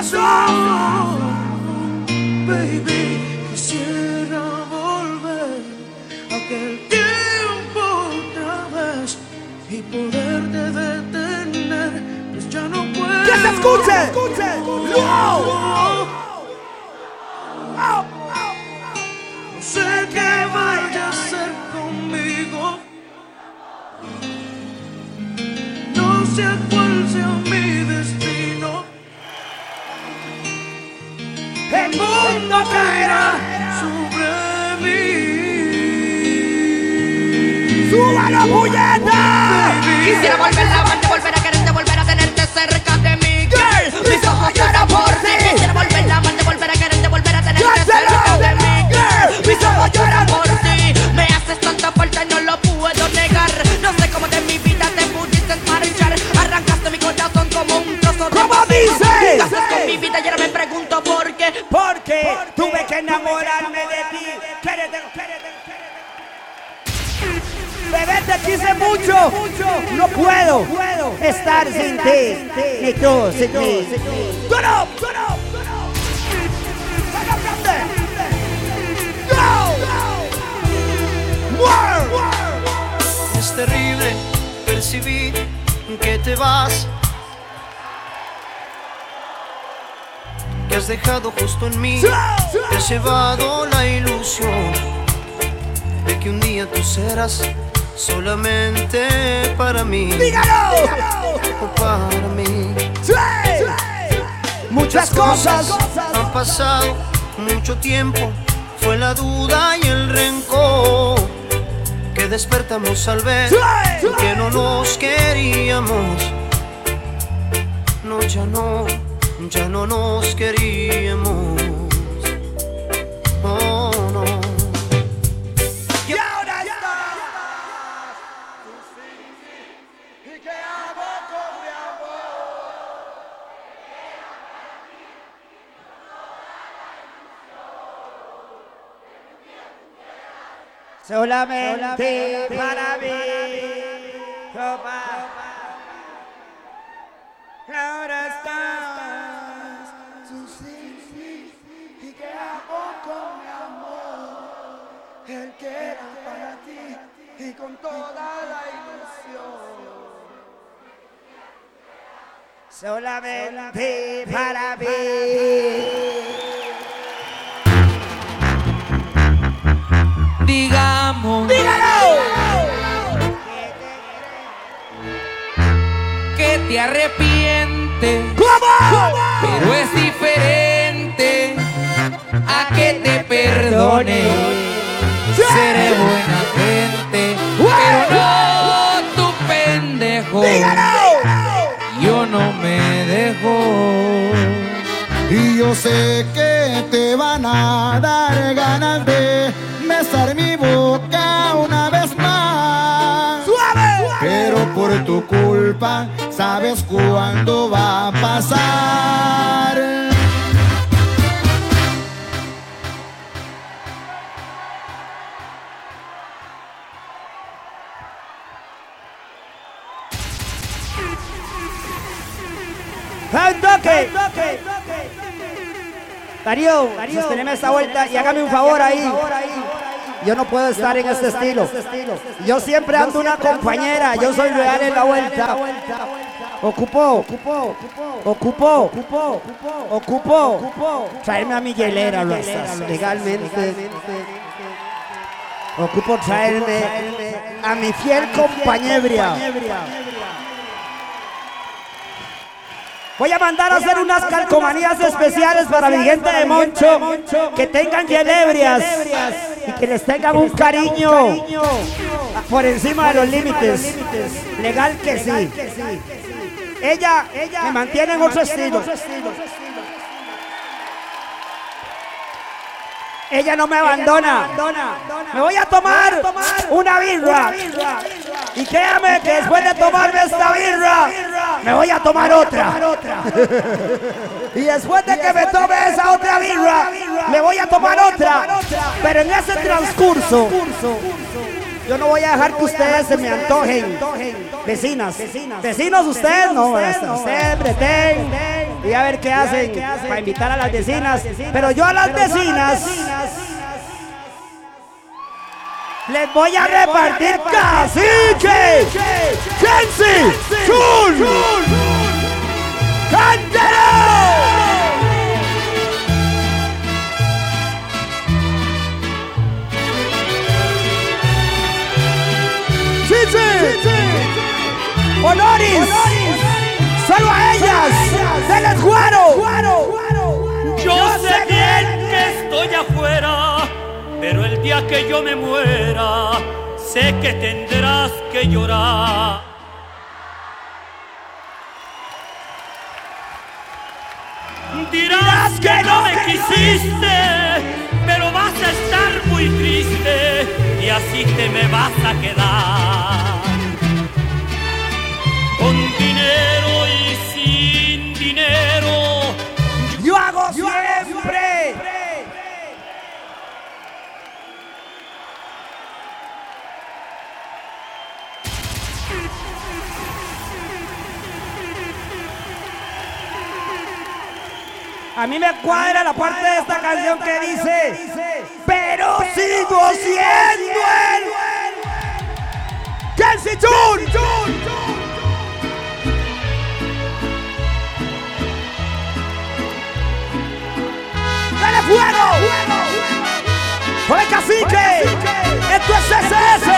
razón. Baby, quisiera volver a aquel tiempo otra vez y poderte detener, pues ya no puedo. ¡Que se escuche! ¡No! No mundo caerá sobre mí. ¡Súbalo, puñeta! Quisiera volver Porque tuve que enamorarme de ti. Bebé, te quise mucho. No puedo estar sin ti. Ni tú sin mí. ¡Turn up! ¡Turn up! ¡Turn up! ¡Turn up from there! ¡Go! ¡More! Es terrible percibir que te vas. Que has dejado justo en mí. Te has llevado la ilusión de que un día tú serás solamente para mí. ¡Dígalo! Para mí. Muchas cosas han pasado, mucho tiempo. Fue la duda y el rencor que despertamos al ver que no nos queríamos. No, ya no, ya no nos queríamos. Oh, no. Y ahora Solamente para mí. Copa. Ahora estás. Con mi amor. El que era para ti y con toda la ilusión. Solamente para mí. Digamos que te arrepientes, pero es diferente que te perdone. Seré buena gente, pero no tu pendejo. Yo no me dejo. Y yo sé que te van a dar ganas de besar mi boca una vez más. Pero por tu culpa, sabes cuándo va a pasar. ¡Un toque! Darío, sosteneme esta vuelta y hágame un favor ahí. Yo no puedo estar en este estilo. Yo siempre ando una compañera. Yo soy real en la vuelta. Ocupó, ocupó, ocupó, ocupó, Traerme a mi hielera, legalmente. Ocupo traerme a mi fiel compañebria. Voy a mandar a hacer unas calcomanías especiales para mi gente de Moncho que tengan hielebrias y que les tengan un cariño por encima de los límites. Legal que sí. ella, ella me mantiene en otro estilo. Ella no me abandona. Me voy a tomar una birra. Y créame que después de tomarme esta birra, me voy a tomar otra. Y después de que me tome esa otra birra, me voy a tomar otra. Pero en ese transcurso, yo no voy a dejar que ustedes se me antojen. Vecinas, vecinos ustedes no, ustedes pretenden y a ver qué hacen para invitar a las vecinas. Pero yo a las vecinas. les voy a repartir cacique, Kenzie, Chun, ¡Cántalo! Honoris, solo a ellas, denles guaro. Yo sé bien que estoy afuera, pero el día que yo me muera, sé que tendrás que llorar. Dirás que no me quisiste, pero vas a estar muy triste y así te me vas a quedar. A mí me cuadra la parte de esta canción que dice, pero sigo siendo el Kenzie Jun. ¡Dale fuego! ¡Con el cacique! ¡Esto es SS!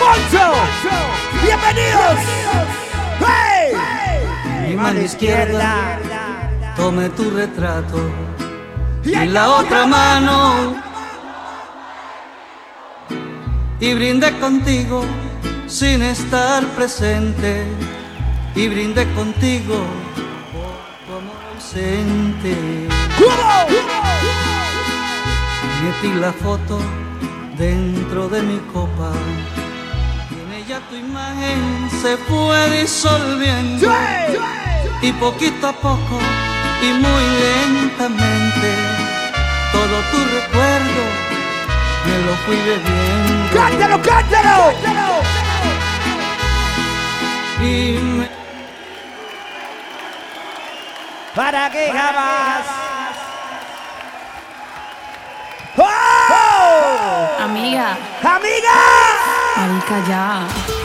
¡Moncho! ¡Bienvenidos! ¡Hey! Mi mano izquierda tome tu retrato y en la otra mano. Y brinde contigo sin estar presente. Y brinde contigo por tu amor ausente. Metí la foto dentro de mi copa. Y en ella tu imagen se fue disolviendo. Y poquito a poco y muy lentamente todo tu recuerdo me lo fui bebiendo. ¡Cántalo, cántalo! Y me para que jamás. ¡Oh! Amiga. ¡Amiga! Marica, ya.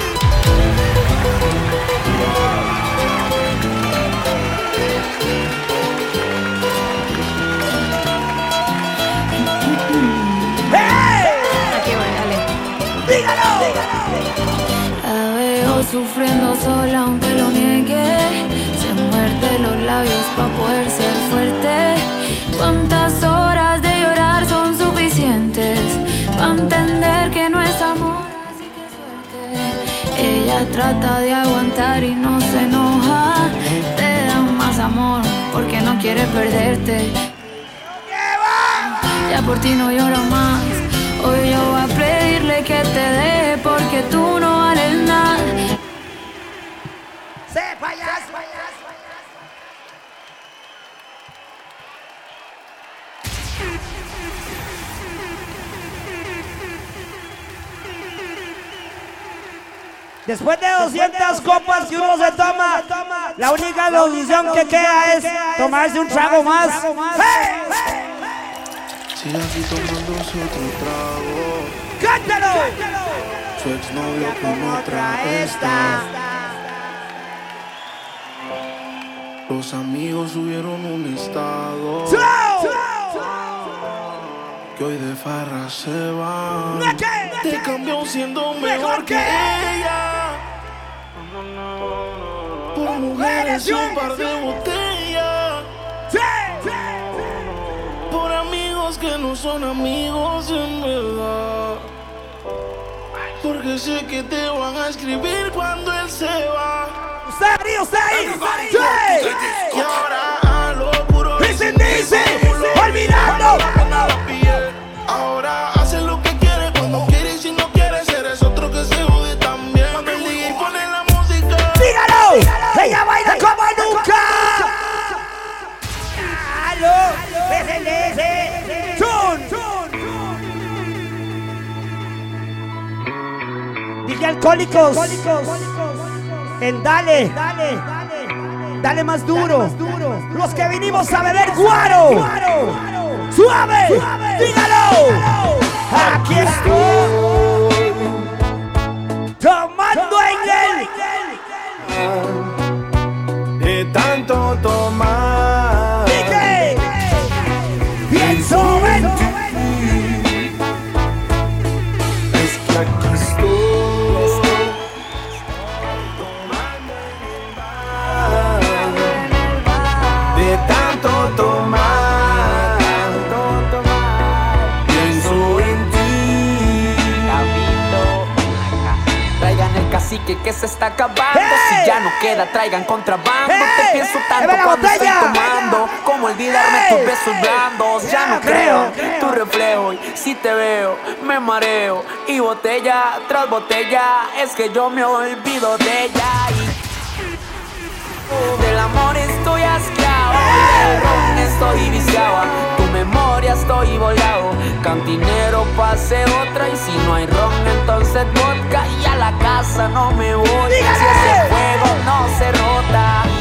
Sufriendo sola aunque lo niegue. Se muerde los labios para poder ser fuerte. ¿Cuántas horas de llorar son suficientes para entender que no es amor? Así que suerte. Ella trata de aguantar y no se enoja. Te da más amor porque no quiere perderte. Ya por ti no lloro más. Hoy yo voy a pedirle que te deje porque tú no. ¡Se payaso! Después de 200 copas que uno se toma, la única solución que queda es tomarse un trago más. Sigue aquí tomándose otro trago. ¡Cántalo! Su exnovio con otra está. Los amigos subieron un estado. Que hoy de farra se van. Te cambió siendo mejor que ella. Por mujeres y un par de botellas. Por amigos que no son amigos en verdad. Porque sé que te van a escribir cuando él se va. usted ahí, usted ahí. Y ahora a lo puro Listen, listen, olvidando. Alcohólicos. En Dale. Dale más duro. Los que vinimos a beber guaro. Suave. Dígalo. Aquí estoy. Tomando en el. De tanto tomar. Cacique que se está acabando. ¡Hey! Si ya no queda, traigan contrabando. ¡Hey! Te pienso tanto ¡Lleva la cuando estoy tomando. Como olvidarme ¡Hey! tus besos blandos. Ya no creo, tu reflejo. Y si te veo, me mareo. Y botella tras botella. Es que yo me olvido de ella. Y del amor estoy asqueado. Del ron estoy viciado. Memoria estoy volado. Cantinero pase otra. Y si no hay ron, entonces vodka. Y a la casa no me voy. Si ese juego no se rota.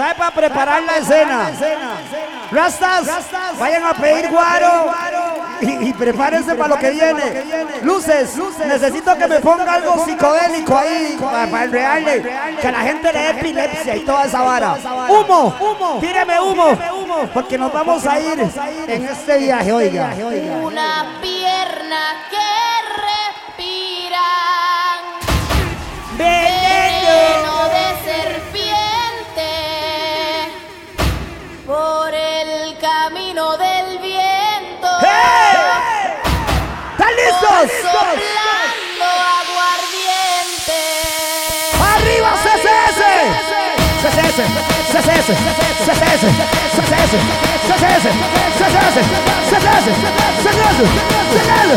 ¿Sabe para preparar la escena? Rastas, vayan a pedir guaro. y, y prepárense para lo que viene. Luces, necesito que me ponga algo psicodélico ahí para, el real, que la gente le dé epilepsia y toda esa vara. Humo, tíreme humo, porque nos vamos a ir en este viaje, oiga. Una pierna que respira veneno. De serpiente por el camino del viento. ¿Están listos? Soplando aguardiente. ¡Arriba CCS! CCS, CCS, CCS, CCS, CCS, CCS, CCS, CCS, ¡Déjalo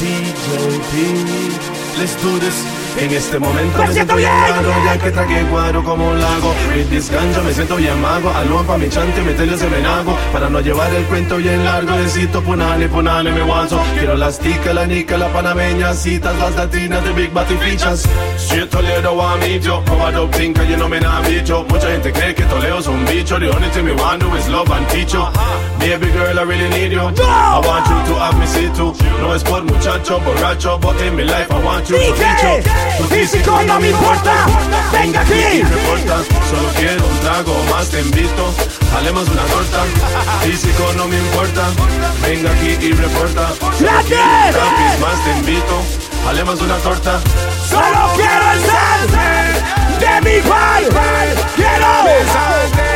DJ. Let's do this. En este momento Me me siento bien. raro Ya que tragué cuadro como un lago this ganja me siento bien mago. Aló pa' mi chante, meterle ese menago Para no llevar el cuento bien largo Necesito punale, punale, me guanzo. Quiero las ticas, la nica, la panameña Citas, las latinas de Big Batty Fichas. Si es Toledo o Amillo Como a Tinka, yo no me han bicho Mucha gente cree que Toledo es un bicho. The only thing me want do is love and teach you. Baby girl, I really need you. I want you to have me see too No es por muchacho, borracho But in my life I want you to DJ, teach you Tu físico no me importa. Venga aquí. y reporta Solo quiero un trago más, te invito Jalemos una torta Físico no me importa Venga aquí y reporta Gracias. más, te invito Jalemos una torta Solo quiero el sal de mi pai. Quiero vamos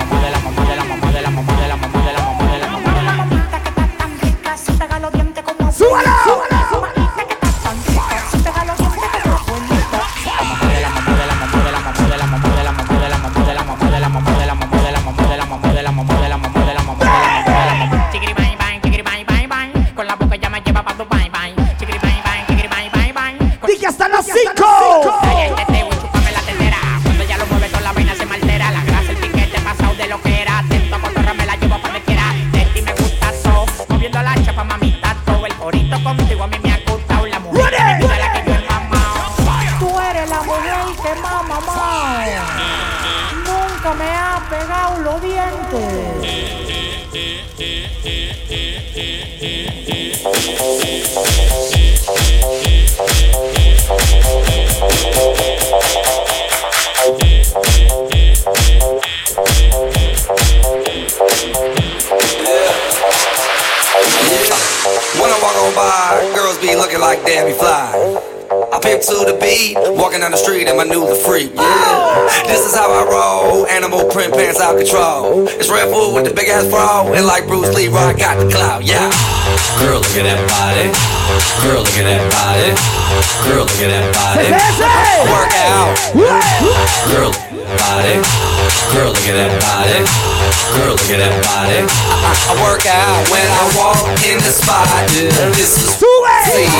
Bruce I got the clout. Yeah, girl, look at that body. Girl, look at that body. Girl, look at that body. I work out. Girl, body. Girl, look at that body. Girl, look at that body. I, I work out when I walk in the spot. This is see.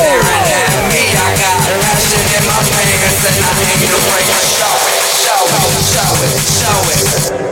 Staring at me, I got passion in my pants and I ain't no break. Show it, show it, show it, show it.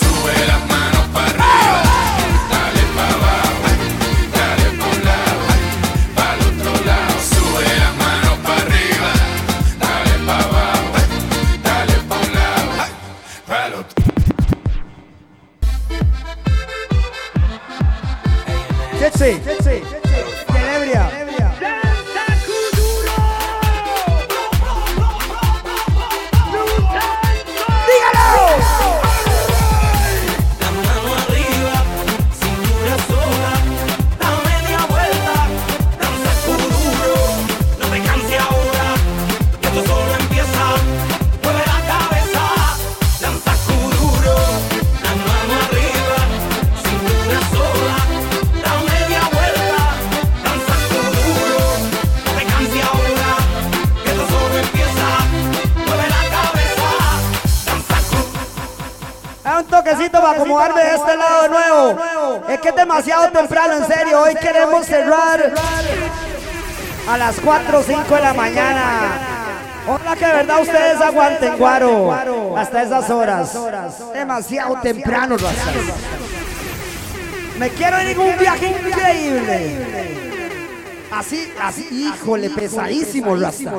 Jetsy. Jetsy. De este lado nuevo. Es que es demasiado temprano, en serio. Hoy queremos cerrar a las 4 o 5 de la mañana. Ojalá que de verdad ustedes aguanten, guaro, hasta esas horas. Demasiado temprano. Me quiero ir en un viaje increíble. Así, así, híjole, pesadísimo, Rasta.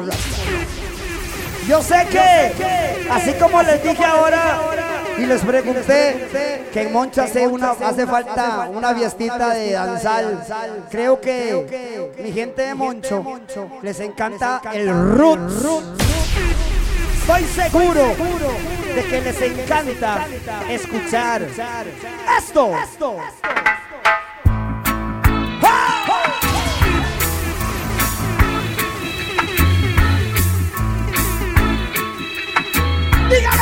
Yo sé que, así como les dije ahora y les pregunté que en Moncha hace, una, hace falta una fiestita de danzal, creo que mi gente de Moncho les encanta el roots. Estoy seguro de que les encanta escuchar esto. Dígalo.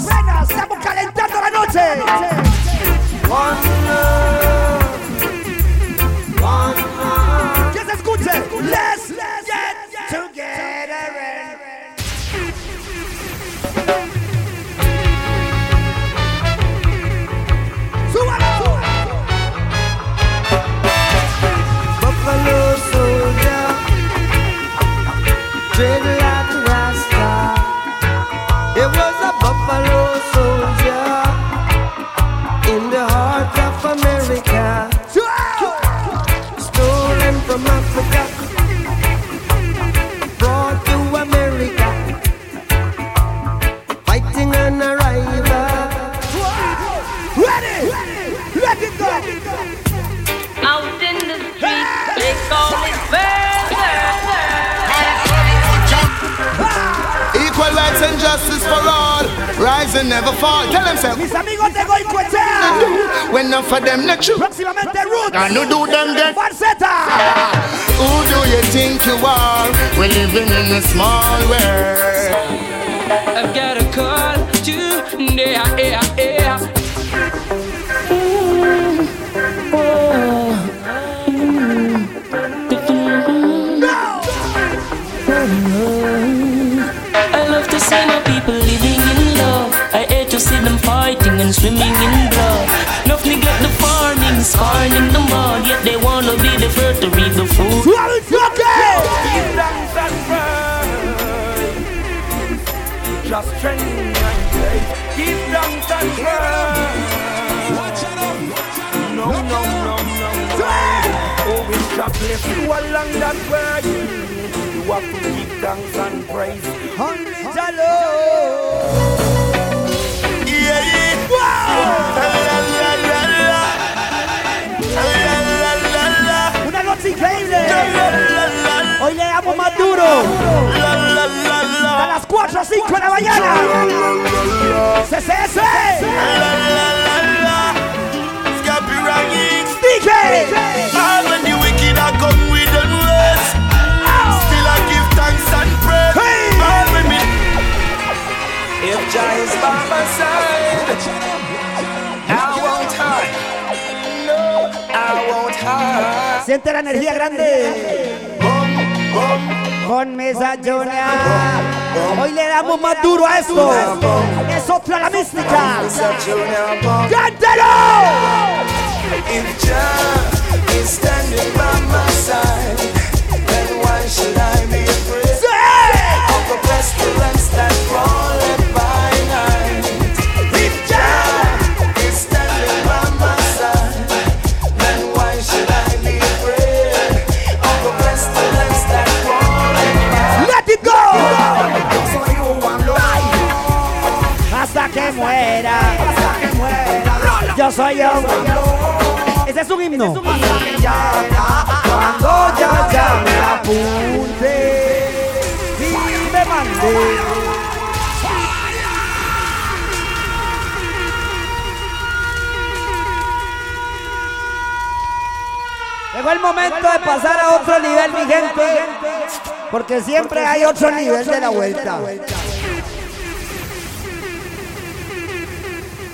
Que apenas estamos calentando la noche. Que of America, stolen from Africa, brought to America, fighting an arrival. Ready? Let it go. Out in the street, they call it murder. Ah! Equal rights and justice for all. Rise and never fall. Tell them, say. Mis amigos de Goicoechea. When enough of them not true. Próximamente Roots. And who do them get? Falseta. Who do you think you are? We're living in a small world. I've got a call today, see them fighting and swimming in blood. Enough neglect the farming, scarring in the mud, yet they wanna be the first to read the food. Give thanks and praise. Just training and praise. Give thanks and praise. No, no, no, no, no. Oh, it's just bless you along that way. You have to give thanks and praise. Only Jalo. Una noche increíble. Hoy le damos más duro. A las 4 o 5 de la mañana. CCS. Ragging. DJ. Jah is by my side, I won't hide. No, I won't hide. Siente la energía grande. Con Mesa Junior. Hoy le damos más duro a esto. Es otra la mística. ¡Cántelo! If Jah is standing by my side, then why should I be afraid of the pestilence that crawleth Ese es un himno. Cuando ya, ya me apunte y me mande. Llegó el momento de pasar a otro nivel, mi gente. Porque siempre hay otro nivel de la vuelta.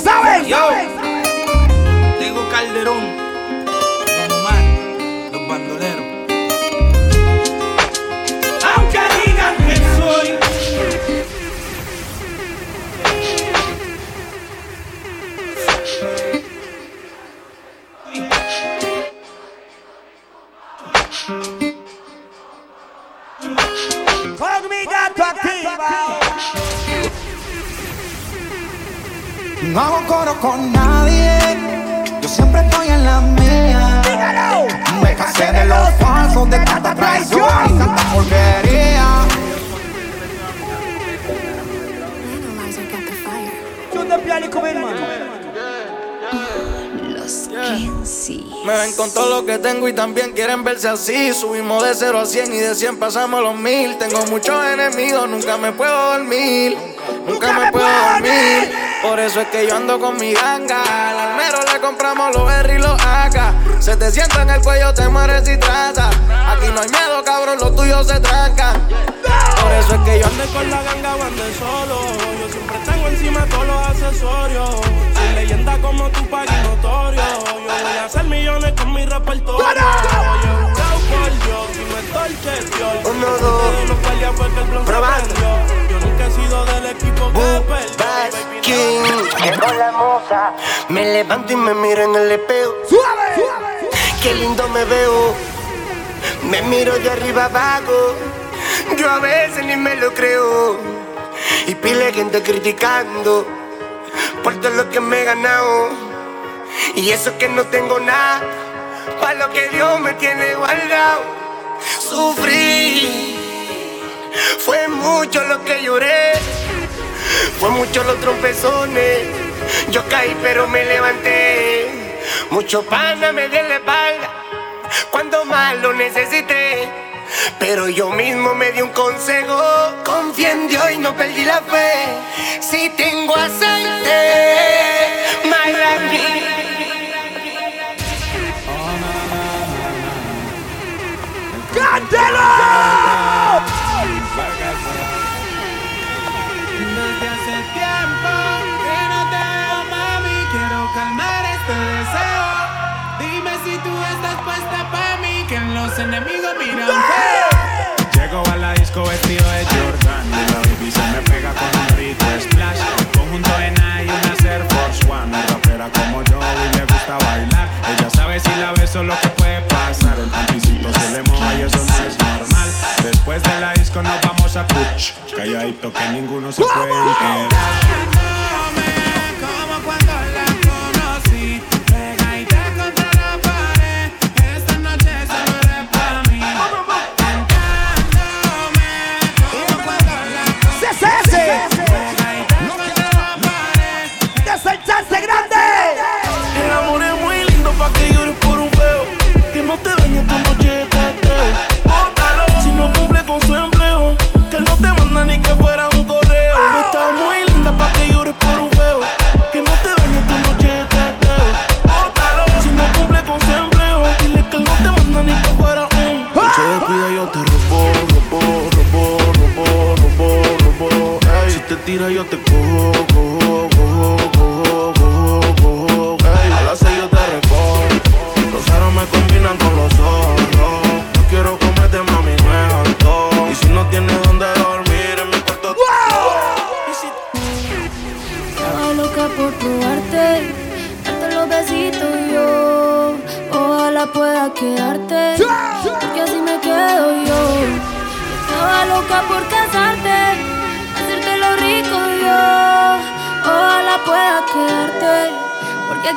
saben? Yo, Diego Calderón, No hago coro con nadie, yo siempre estoy en la mía. Me cansé de los falsos, de tanta traición y tanta porquería. Los Kenzie. Me ven con todo lo que tengo y también quieren verse así. Subimos de 0 a 100 y de 100 pasamos los 1000. Tengo muchos enemigos, nunca me puedo dormir. Nunca me puedo dormir. Por eso es que yo ando con mi ganga. Al almero le compramos los R y los AK. Se te sienta en el cuello, te mueres si trata. Aquí no hay miedo, cabrón, los tuyos se trancan. Por eso es que yo ando con la ganga o ande solo. Yo siempre tengo encima todos los accesorios. Soy leyenda como tu y notorio. Yo voy a hacer millones con mi repertorio. Uno, dos. Probando. Yo nunca he sido del equipo que perdió. King, llegó la moza. Me levanto y me miro en el espejo. ¡Suave! Qué lindo me veo. Me miro de arriba abajo. Yo a veces ni me lo creo. Y pile gente criticando por todo lo que me he ganado. Y eso que no tengo nada. Para lo que Dios me tiene guardado. Sufrí. Fue mucho lo que lloré. Fue mucho los trompezones. Yo caí pero me levanté. Mucho pana me dio la espalda. Cuando más lo necesité. Pero yo mismo me di un consejo. Confía en Dios y no perdí la fe. Si tengo aceite, my Desde hace tiempo que no te veo, mami. Quiero calmar este deseo. Dime si tú estás puesta para mí. Que los enemigos miran feo. Llego a la disco vestido de Jordan Y la baby se me pega con un rito splash Conjunto de Después de la disco nos vamos a Kuch Calladito que ninguno se puede enterar te tira yo te cojo,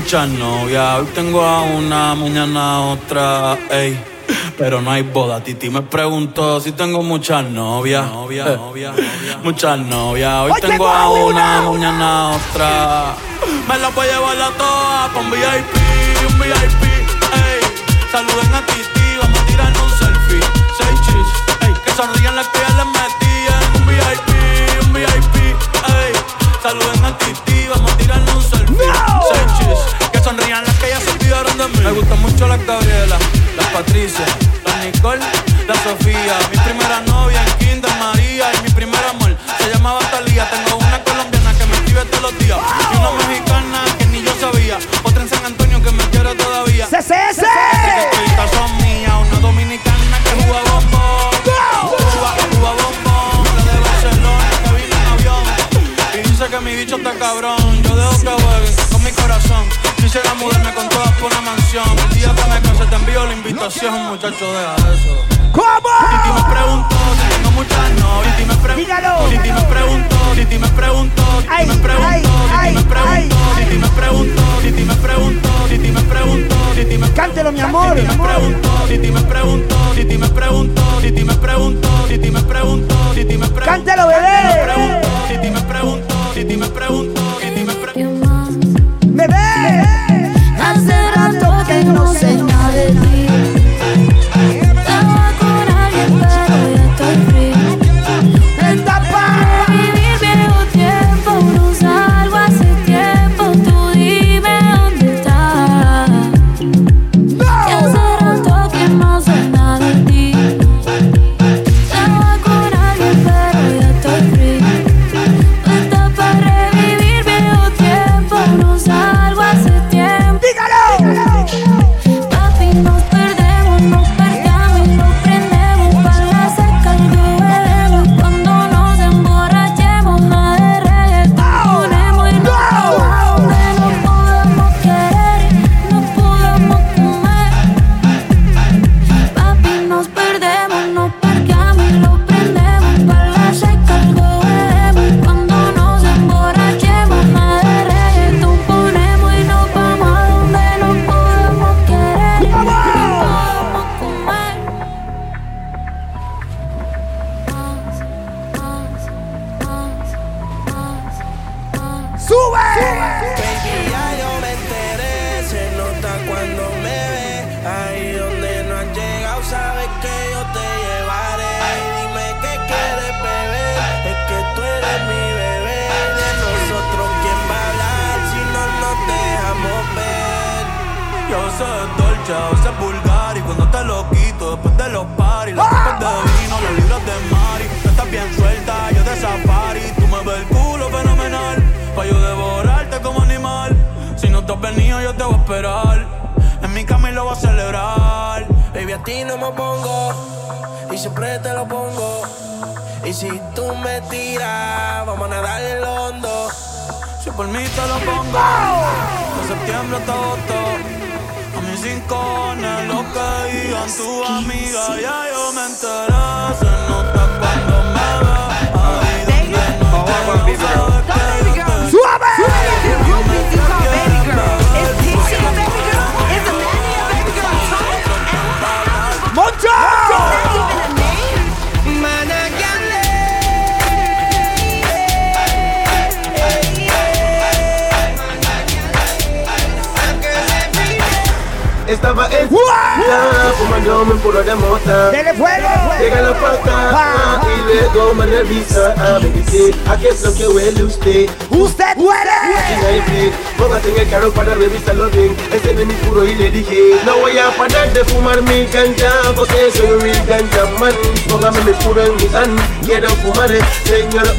muchas novias. Hoy tengo a una, mañana otra, ey. Pero no hay boda. Titi me preguntó si tengo muchas novias. Novia, novia, novia, muchas novias. Hoy, tengo a una, una, mañana otra. Me las voy a llevar a todas con VIP, un VIP, ey. Saluden a Titi, vamos a tirar un selfie. Seis chis, ey. Que sonrían las que ya les metían. Un VIP, un VIP, ey. Saluden a Titi, vamos a tirar un selfie sonrían las que ya se de mí. Me gustan mucho las Gabriela, las Patricia, las Nicole, la Sofía. Mi primera novia en Kinder María y mi primer amor se llamaba Talía. si es un muchacho, deja eso. ¿Cómo? Titi me preguntó tengo muchas novias. Titi me preguntó, Titi me preguntó, Titi me preguntó, Titi me preguntó, Titi me preguntó, Titi me preguntó, Titi me preguntó, Titi me preguntó, Titi me preguntó. Cántelo, mi amor. Titi me preguntó, Titi me preguntó.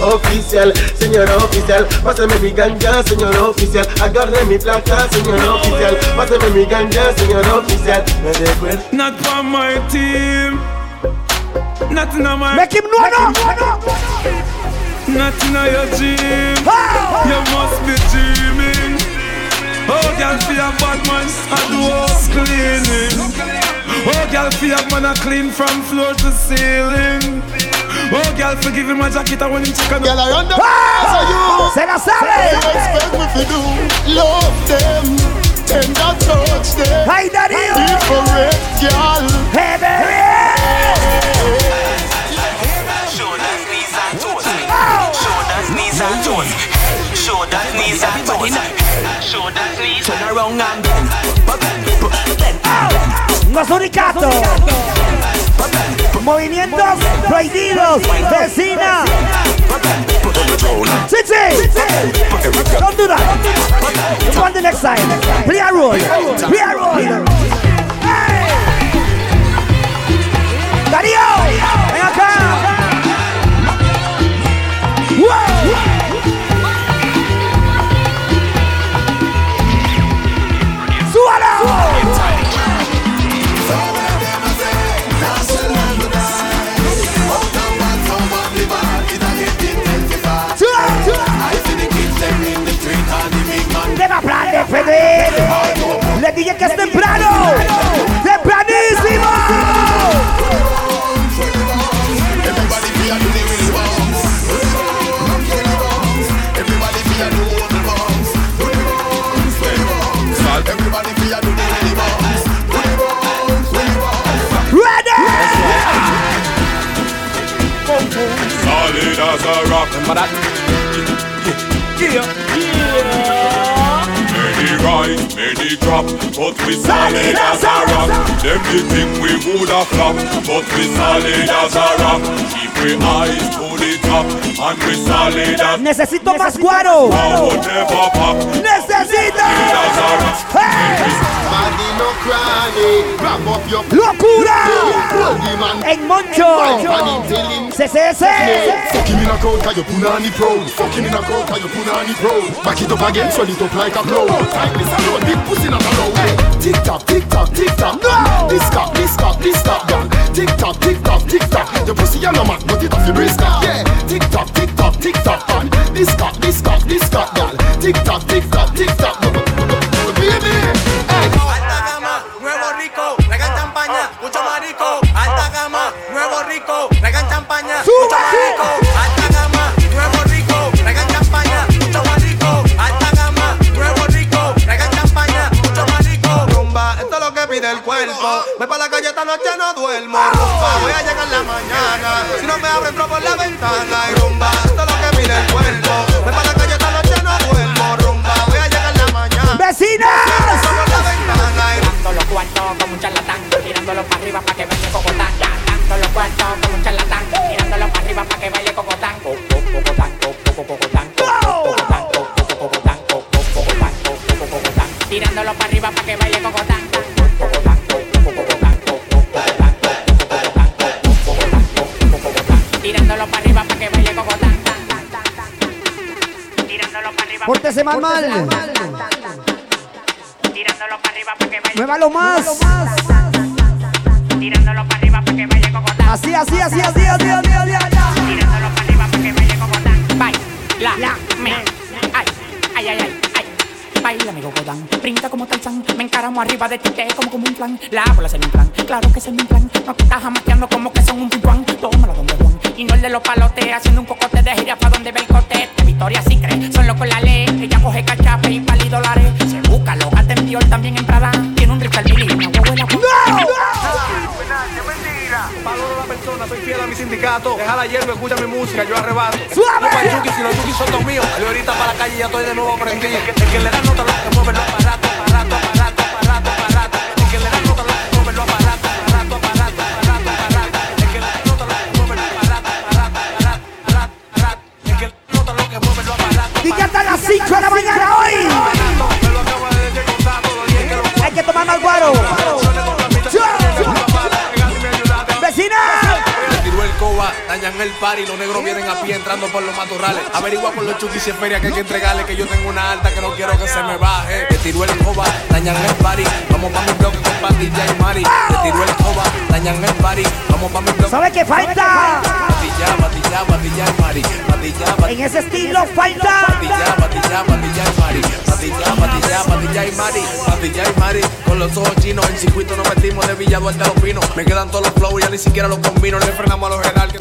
Oficial, señor oficial. Pásame mi ganja, señor oficial. Agarre mi placa, señor oficial. Eh. Pásame mi ganja, señor oficial. Me recuerda. Not for my team. Nothing on my. Make him no, no, Nothing on your dream. You must be dreaming. Oh, girl, feel a bad man, I do house cleaning. Oh, girl, feel a man, I clean from floor to ceiling. Oh, girl, forgive him my jacket, I want him chicken. Girl, I run the so you. Se la sabe. What you expect me to do? Love them. Tender touch them. Ay, Darío. Different, girl. Hey, baby. Shoulders, knees and toes. Shoulders, knees and toes. Shoulders, knees and toes. Shoulders, knees. Turn around and bend. No suricato. Movimientos prohibidos. Vecina. Sí. Don't do that. It's on the next side. Play a role. Play a role. Darío. Ven acá. Wow. Plan de pedir. Le dije que es temprano. ¡Tempranísimo! Solid as a rock. Remember that? Yeah. Many rise, many drop, but we solid as a rock. Them the think we woulda flop, but we solid as a rock. Keep we eyes to the top, and we solid as Necesito más guaro. Power never pop. Necesito. As a no crying. Grab up your ¡Locura! Hold the man. En Moncho. Fuck him in a crowd cause you punani pro Fuck him in a crowd cause you punani pro Back it up again swell it up like a blow this alone big pussy not a row Tick tock tick tock tick tock. No. This cock this cock this cock Tick tock tick tock tick tock. Your pussy no man but it off your brisk Yeah. Tick tock tick tock tick tock This cock this cock this cock Tick tock tick tock tick tock rico, traigan champaña, mucho marico. Alta gama, nuevo rico, traigan champaña, mucho marico. Alta gama, nuevo rico, traigan champaña, mucho marico. Rumba, esto es lo que pide el cuerpo. Voy para la calle esta noche no duermo. Rumba, voy a llegar la mañana. Si no me abren, entro por la ventana. Y rumba, esto es lo que pide el cuerpo. Voy para la calle esta noche no duermo. Rumba, voy a llegar la mañana. ¡Vecinas! Dando los cuartos como un charlatán, tirándolo para arriba para que baile cocotán. Gastando los cuartos como un charlatán. Mirándolo para arriba para que baile cocotán. Cocotán. Tirándolo para arriba para que baile cocotán. Tirándolo para arriba para que para arriba. Pórtese mal. Para arriba para que. Muévalo más. Tirándolo para Así, así, así, así, así, así, así, así. Tirándolo para arriba para que. Baila, la, me, ay, ay, ay, ay. Baila, amigo Godán, brinda como Tarzán Me encaramo arriba de ti, te como como un plan. La bola es mi plan, claro que es mi plan No te estás jamateando como que son un pimpán Tómala donde Juan, y no el de los palotes Haciendo un cocote de gira pa' donde ve el cote. De Victoria sí cree, son locos la ley. Ella coge cachape y pali dólares Se busca, lo gasta en Dior, también en Prada. Tiene un rifle al mili, una huevuela Valoro la persona, soy fiel a mi sindicato. Deja la hierba, escucha mi música, yo arrebato. ¡Suave! Los panchuquis y los yukis son los míos. Salí ahorita para la calle ya estoy de nuevo aprendido. El que, el que le da nota lo que mueve los aparatos, el party, los negros vienen a pie entrando por los matorrales. Averigua con los chukis y feria que hay que entregarle que yo tengo una alta que no quiero que se me baje. Le tiró el coba, dañan el party, vamos pa' mi bloque con Patilla y Mari. Le tiró el coba, dañan el party, vamos pa' mi bloque. ¿Sabe qué falta? En ese estilo falta. Con los ojos chinos, en circuito nos metimos de Villa Duarte a los pinos. Me quedan todos los flows, ya ni siquiera los combino. Le frenamos a los general. que.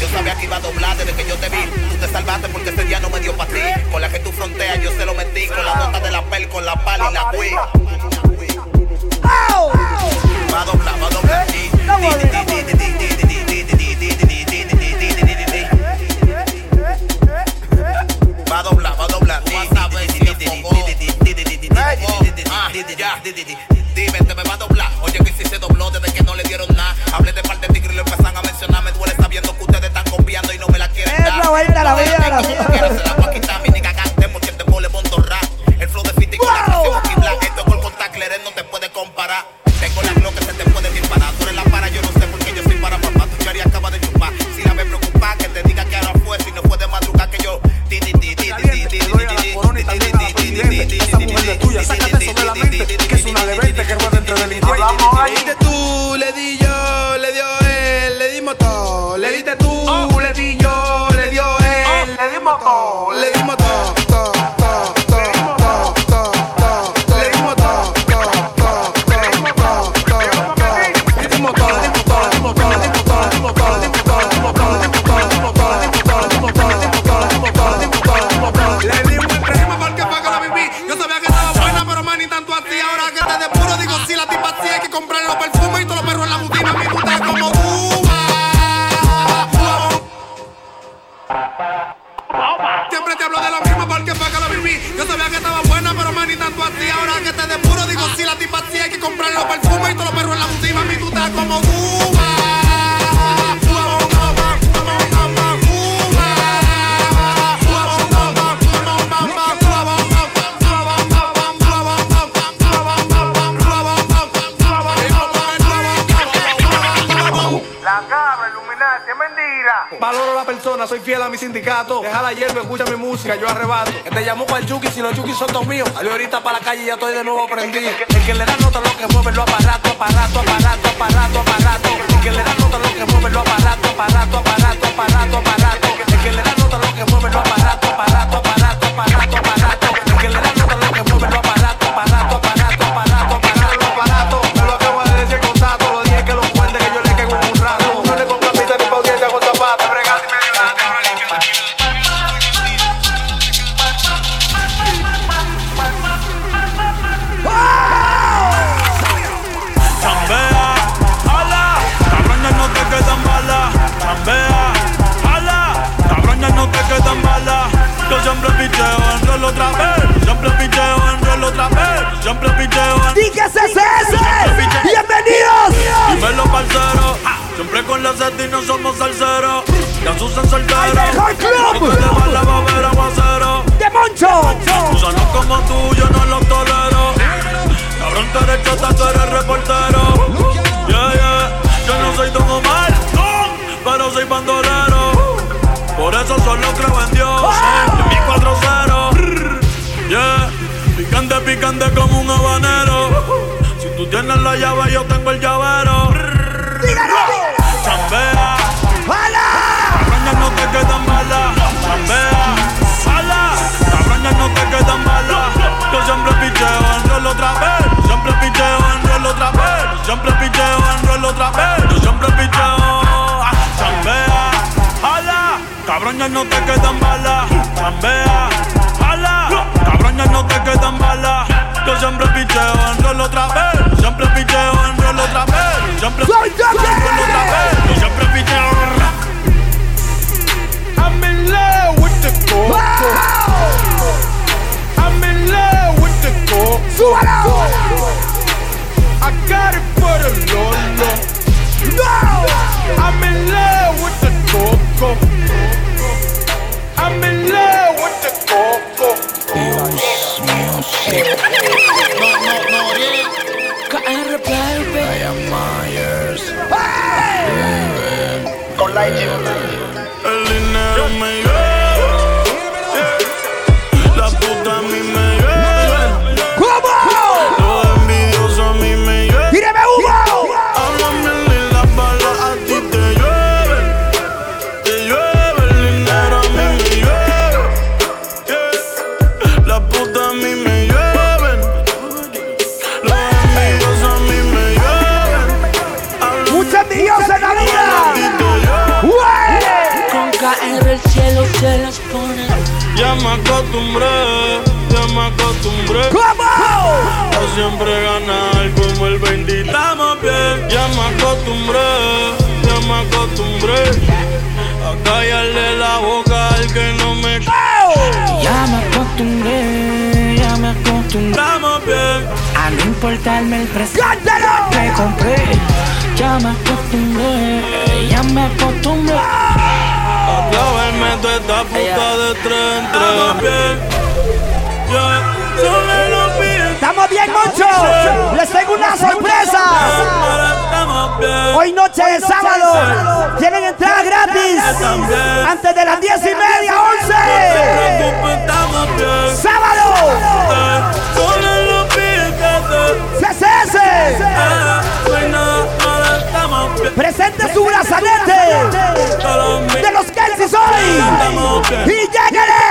Yo sabía que iba a doblar desde que yo te vi. Tú te salvaste porque ese día no me dio pa' ti. Con la que tú fronteas, yo se lo metí. Con la nota de la pel, con la pala y la Wii. Va a doblar, va a doblar. A doblar, va a doblar. Ah. Dime, te me va a doblar. Oye, que si se dobló desde que no le dieron nada. Hablé de par de tigres y lo empezaron a mencionar. Me duele sabiendo que ustedes están confiando y no me la quieren dar. La vida. La cabra, Illuminati, es mentira. Valoro la persona, soy fiel a mi sindicato. Deja la hierba, escucha mi música, yo arrebato. Que te llamo para el Chucky, si los Chucky son todos míos. Salí ahorita para la calle y ya estoy de nuevo prendido. El que le da nota lo que mueve lo aparato, aparato, aparato, aparato, aparato. El que le da nota lo que mueve lo aparato, aparato, aparato, aparato, aparato. El que le da nota lo que mueve lo aparato, con la sed y no somos salseros. Ya Susan soltero. ¡El mejor club! Va la babera aguacero. ¡De Moncho! Gusanos como tú yo no los tolero. Cabrón, tú eres chota, tú eres reportero. Yeah, yeah. Yo no soy Don Omar, pero soy bandolero. Por eso solo creo en Dios. En mi 4-0. Yeah. Picante, picante. como un habanero. Si tú tienes la llave, yo tengo el llavero. Chambea. Cabrón, no te quedan balas. Chambea. Jala. Cabrón, no te quedan balas. Yo siempre picheo, enrollo otra vez. Siempre picheo, enrollo otra vez. Siempre picheo, enrollo otra vez. Yo siempre picheo. Chambea. Jala. Cabrón, ya no te quedan balas. Chambea. Jala. Cabrón, ya no te quedan balas. Yo siempre picheo, enrollo otra vez. Siempre picheo, enrollo otra vez. Siempre picheo, coco. I got it for the Lolo. No! I'm in love with the coco. I'm in love with the coco. Brian Myers. El dinero me llueve. Ya me acostumbré, ya me acostumbré. ¿Cómo? A siempre ganar como el 20 estamos bien. Ya me acostumbré, ya me acostumbré. A callarle la boca al que no me Ya me acostumbré, ya me acostumbré. Estamos bien. A no importarme el precio que compré. Ya me acostumbré, ya me acostumbré. Clavarme esta puta de. Estamos bien. Yeah. Solo lo piden. ¡Estamos bien, Moncho! ¡Les tengo una sorpresa! Hoy noche de sábado tienen entrada gratis antes de las 10 y media, 11. Estamos bien. ¡Sábado! ¡CCS! Presente su brazalete de los Kelsis hoy. ¡Y lléguele!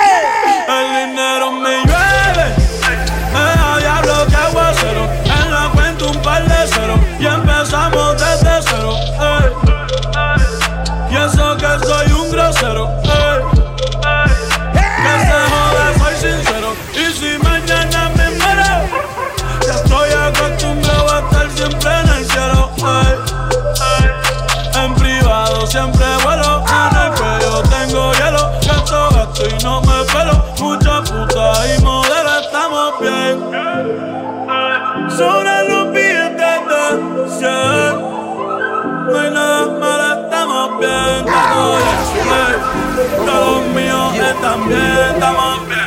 Míos están bien, estamos bien.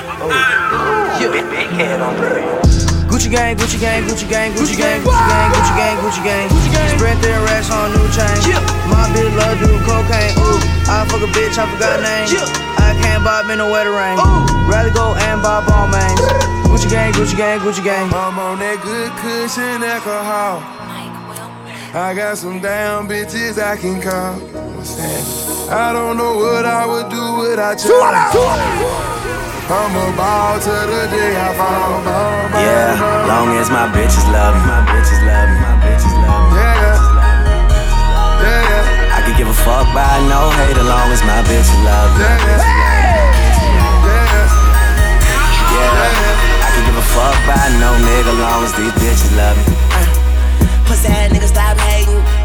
Gucci gang, Gucci gang, Gucci gang, Gucci gang, Gucci gang, Gucci gang, Gucci gang. Spread their racks on new chain. My bitch love do cocaine. Ooh, I fuck a bitch, I forgot name. I can't bob in the wetter rain. Rather go and bob all mains. Gucci gang, Gucci gang, Gucci gang. I'm on that good cushion alcohol. I got some damn bitches I can call. I don't know what I would do without you. I'm a ball to the day I fall. Ball, ball, Yeah, ball. long as my bitches love me, my bitches love me, my bitches love me. Yeah, yeah. I could give a fuck by no hate, as long as my bitches love me. Yeah, I could give a fuck by no nigga, long as these bitches love me. Pussy ass nigga stop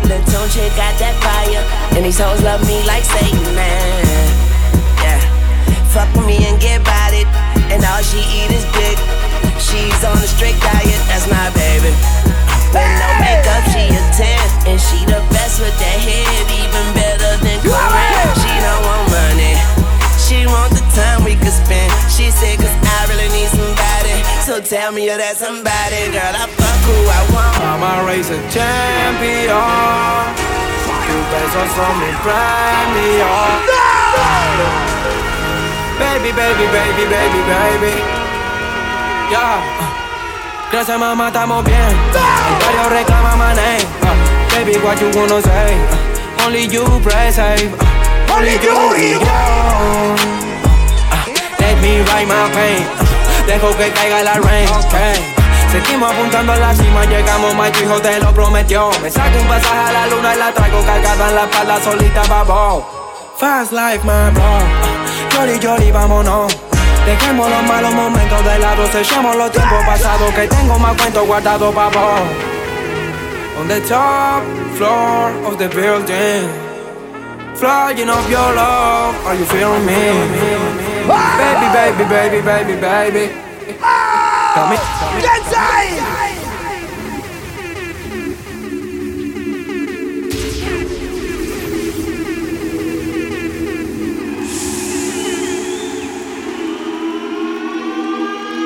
Tune chick got that fire. And these hoes love me like Satan, man. Yeah. Fuck with me and get about it. And all she eat is dick. She's on a strict diet, that's my baby. With no makeup, she a 10. And she the best with that head, even better than Corinne. She don't want money. She want the time we could spend. She said, cause I really need somebody. So tell me you're that somebody, girl. I fuck who I want. I'm a racing champion. Two pesos on mi premium. Baby, baby, baby, baby, baby. Yeah. Gracias mamá, estamos bien. El barrio reclama my name. Uh, baby, what you wanna say? Uh, only you pray safe. Uh, only you, yo. let me write my pain. Dejo que caiga la rain. Okay. Seguimos apuntando a la cima, llegamos, my hijo te lo prometió. Me saco un pasaje a la luna y la traigo cargada en la espalda solita, babo. Fast life, my bro. Yori, yori, vámonos. Dejemos los malos momentos de lado, sellemos los tiempos pasados que tengo más cuentos guardados, babo. On the top floor of the building. Flying up your love, are you feeling me? Baby, baby, baby, baby, baby. Come here.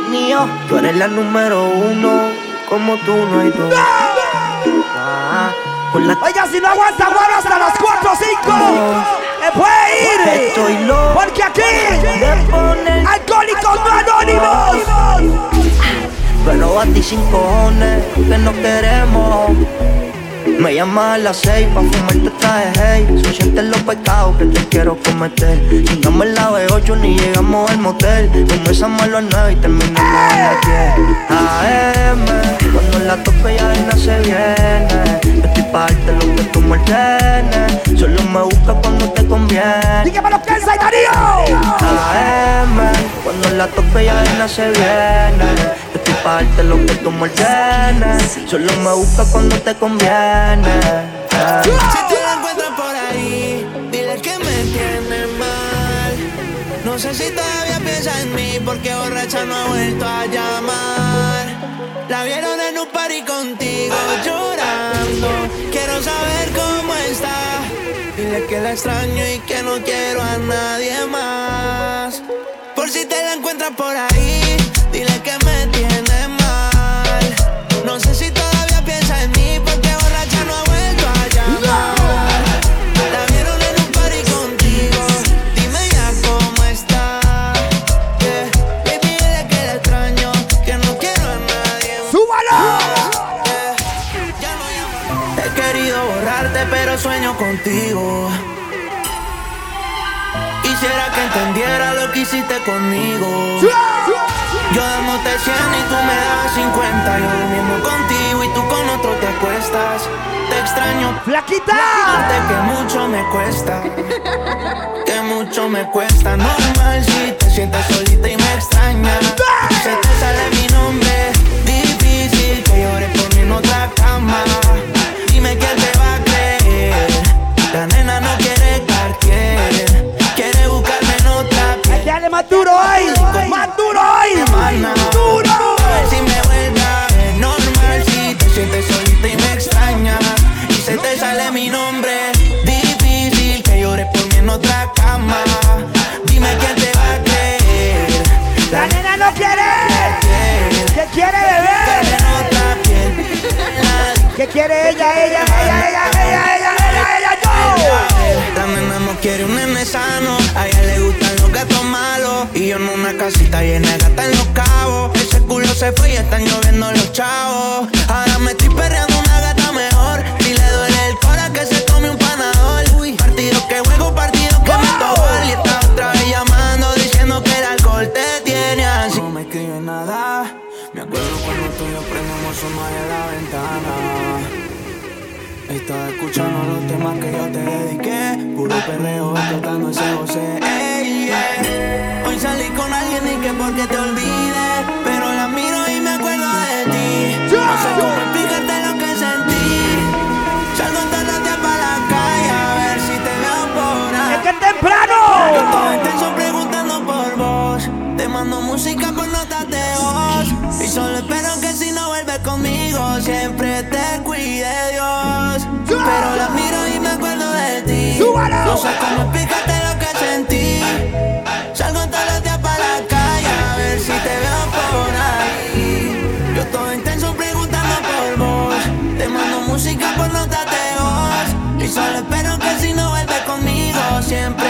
Mío, tú eres la número uno, como tú no hay dos. Ah, con la Oiga, si no aguanta, bueno, hasta las 4 o 5. Me puede ir. Estoy loco. Porque aquí, alcohólicos no anónimos. Pero a ti sin cojones, que no queremos. Me llamas a las seis pa' fumarte traje hey Son sientes los pecados que te quiero cometer Llegamos la B8 ni llegamos al motel Comenzamos a las 9 y terminamos a las 10 AM, cuando la tope ya no se viene Yo estoy pa' darte lo que tú me ordenes Solo me busca cuando te conviene. Dígame lo que es Darío AM, cuando la tope ya no se viene. Estoy pa' darte lo que tú me ordenes Solo me busca cuando te conviene. Si tú la encuentras por ahí Dile que me tiene mal. No sé si todavía piensa en mí Porque borracha no ha vuelto a llamar. La vieron en un party contigo Quiero saber cómo está. Dile que la extraño y que no quiero a nadie más. Por si te la encuentras por ahí que entendiera lo que hiciste conmigo. Yo dándote 100 y tú me das 50 Yo durmiendo contigo y tú con otro te acuestas. Te extraño. ¡Flaquita! que mucho me cuesta. Que mucho me cuesta. Normal si te sientes solita y me extrañas Se te sale mi nombre. Difícil que llores por mí en otra cama. Dime quién Más duro hay, más duro hay, duro. Si me vuelta normal, si te sientes solita y me extraña, y se te sale mi nombre, difícil que llores por mí en otra cama. Dime quién te va a creer. La nena no quiere, que quiere beber. ¿Qué quiere ella, ella, ella, ella, ella, ella, ella, yo? La nena no quiere un nene y yo en una casita llena de gatas en los cabos. Ese culo se fue y están lloviendo los chavos. Ahora me estoy perreando una gata mejor. Si le duele el cora que se tome un panador. Partido que juego, partido que me toco Y está otra vez llamando diciendo que el alcohol te tiene así. No me escribe nada. Me acuerdo cuando tú y yo prendemos una de la ventana estaba escuchando los temas que yo te dediqué. Puro perreo explotando ese José ey, yeah. Hoy salí con alguien y que porque te olvides Pero la miro y me acuerdo de ti. No sé cómo explicarte lo que sentí. Salgo todos días para la calle A ver si te veo por ahí. ¡Es que es temprano! Intenso preguntando por vos. Te mando música por notas de voz. Y solo espero que si no vuelves conmigo Siempre te cuide Dios No sé cómo explicarte lo que sentí. Salgo todos los días para la calle A ver si te veo por ahí. Yo estoy intenso preguntando por vos. Te mando música por notas de voz. Y solo espero que si no vuelves conmigo Siempre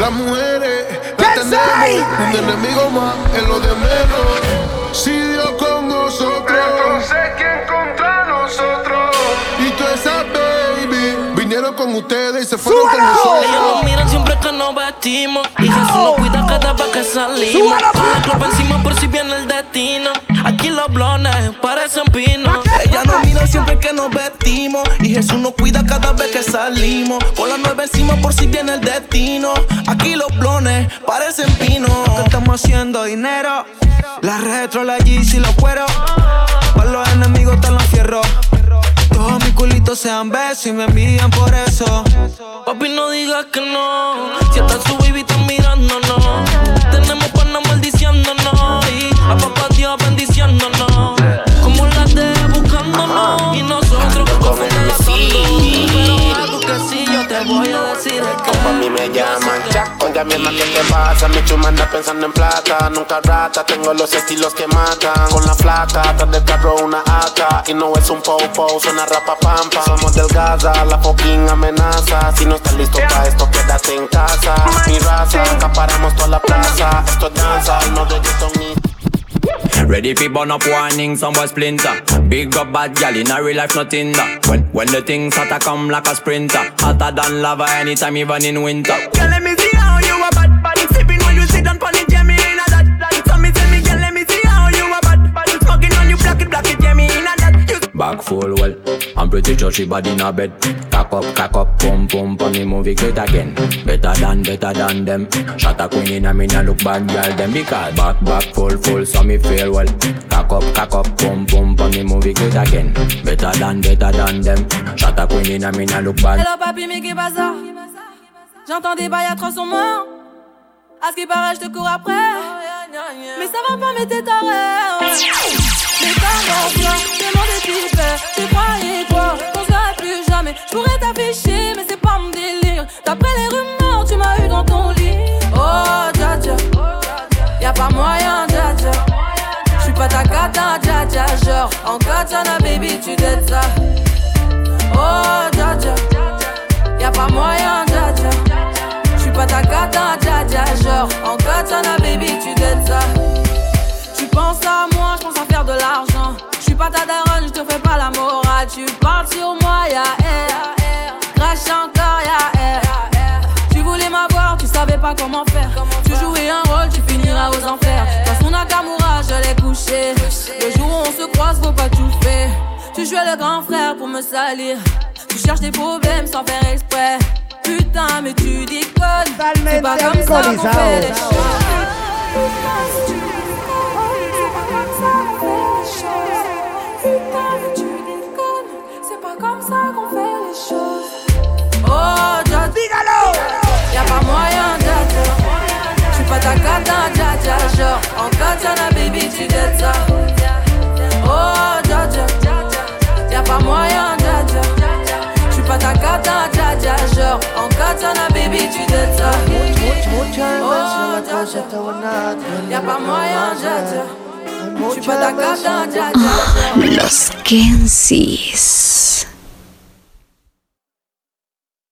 Las mujeres las tenemos, un enemigo más en lo de menos. Si Dios con nosotros, entonces quién contra nosotros. Y todas esas baby vinieron con ustedes y se fueron con Ellos nosotros. nos miran siempre que nos vestimos Y Jesús nos cuida cada vez que salimos Con la encima por si viene el destino Aquí los blones parecen pinos Ella nos mira siempre que nos vestimos. Y Jesús nos cuida cada vez que salimos. Con la nueve encima por si viene el destino. Aquí los blones parecen pinos Que estamos haciendo dinero. La retro, la Yeezy, los cueros. Para los enemigos están los fierros Todos mis culitos sean besos y me envían por eso. Papi no digas que no. Si está su baby está mirándonos Dios bendiciéndonos Como las de buscándonos Y nosotros confundiendo Pero algo que sí yo te voy a decir es que A mí me llaman Jack, oye mierda, ¿qué te pasa? Mi chuma anda pensando en plata, nunca rata Tengo los estilos que matan. Con la flaca, atrás del carro una AK Y no es un po-po, suena rapa pampa. Somos del Gaza, la fucking amenaza. Si no estás listo para esto, quédate en casa. Mi raza, acaparamos toda la plaza. Esto es danza, no reggaeton ni Ready fi burn up warning, some boy splinter. Big up bad gal in a real life, nothing that. When when the things hotter come like a sprinter, hotter than lava anytime, even in winter. Girl, let me see how you a bad bad Sipping while you sit down pon it, me in a that that So me tell me, girl, let me see how you a bad bad Smoking on you, block it, block it, me in a that You Back full well, I'm pretty sure she body in a bed. Cock up, cock up, pump pump, on the movie great again. Better than, better than them. Shot a queen in a me nah look bad girl them because back back full full, so me feel well. Cock up, cock up, pump pump, on the movie great again. Better than, better than them. Shot a queen in a me nah look bad. Hello papi, mais J'entends des bails à 300 morts. À ce qui paraît, je te cours après. Mais ça va pas, mais t'es taré. Comment toi, t'es mon détype. Tu croyais quoi? Serait plus jamais. Je t'afficher, mais c'est pas mon délire. D'après les rumeurs, tu m'as eu dans ton lit. Oh, dja dja. Y'a pas moyen, dja dja. J'suis pas ta cata, dja dja. Genre, en katana, baby, tu dettes ça. Oh, dja dja. Y'a pas moyen, dja dja. J'suis pas ta cata, dja dja. Genre, en katana, baby, tu dettes ça. Tu penses à moi, faire de l'argent. J'suis pas ta daronne, j'te fais pas la morale. Tu parles sur moi, y'a air. Crash encore, y'a air. Tu voulais m'avoir, tu savais pas comment faire. Tu jouais un rôle, tu finiras aux enfers. Dans son Nakamura, je l'ai couché. Le jour où on se croise, faut pas tout faire. Tu jouais le grand frère pour me salir. Tu cherches des problèmes sans faire exprès. Putain, mais tu déconnes. C'est pas comme ça qu'on fait les choses. Y'a pas moyen, Dja, Los Kensis.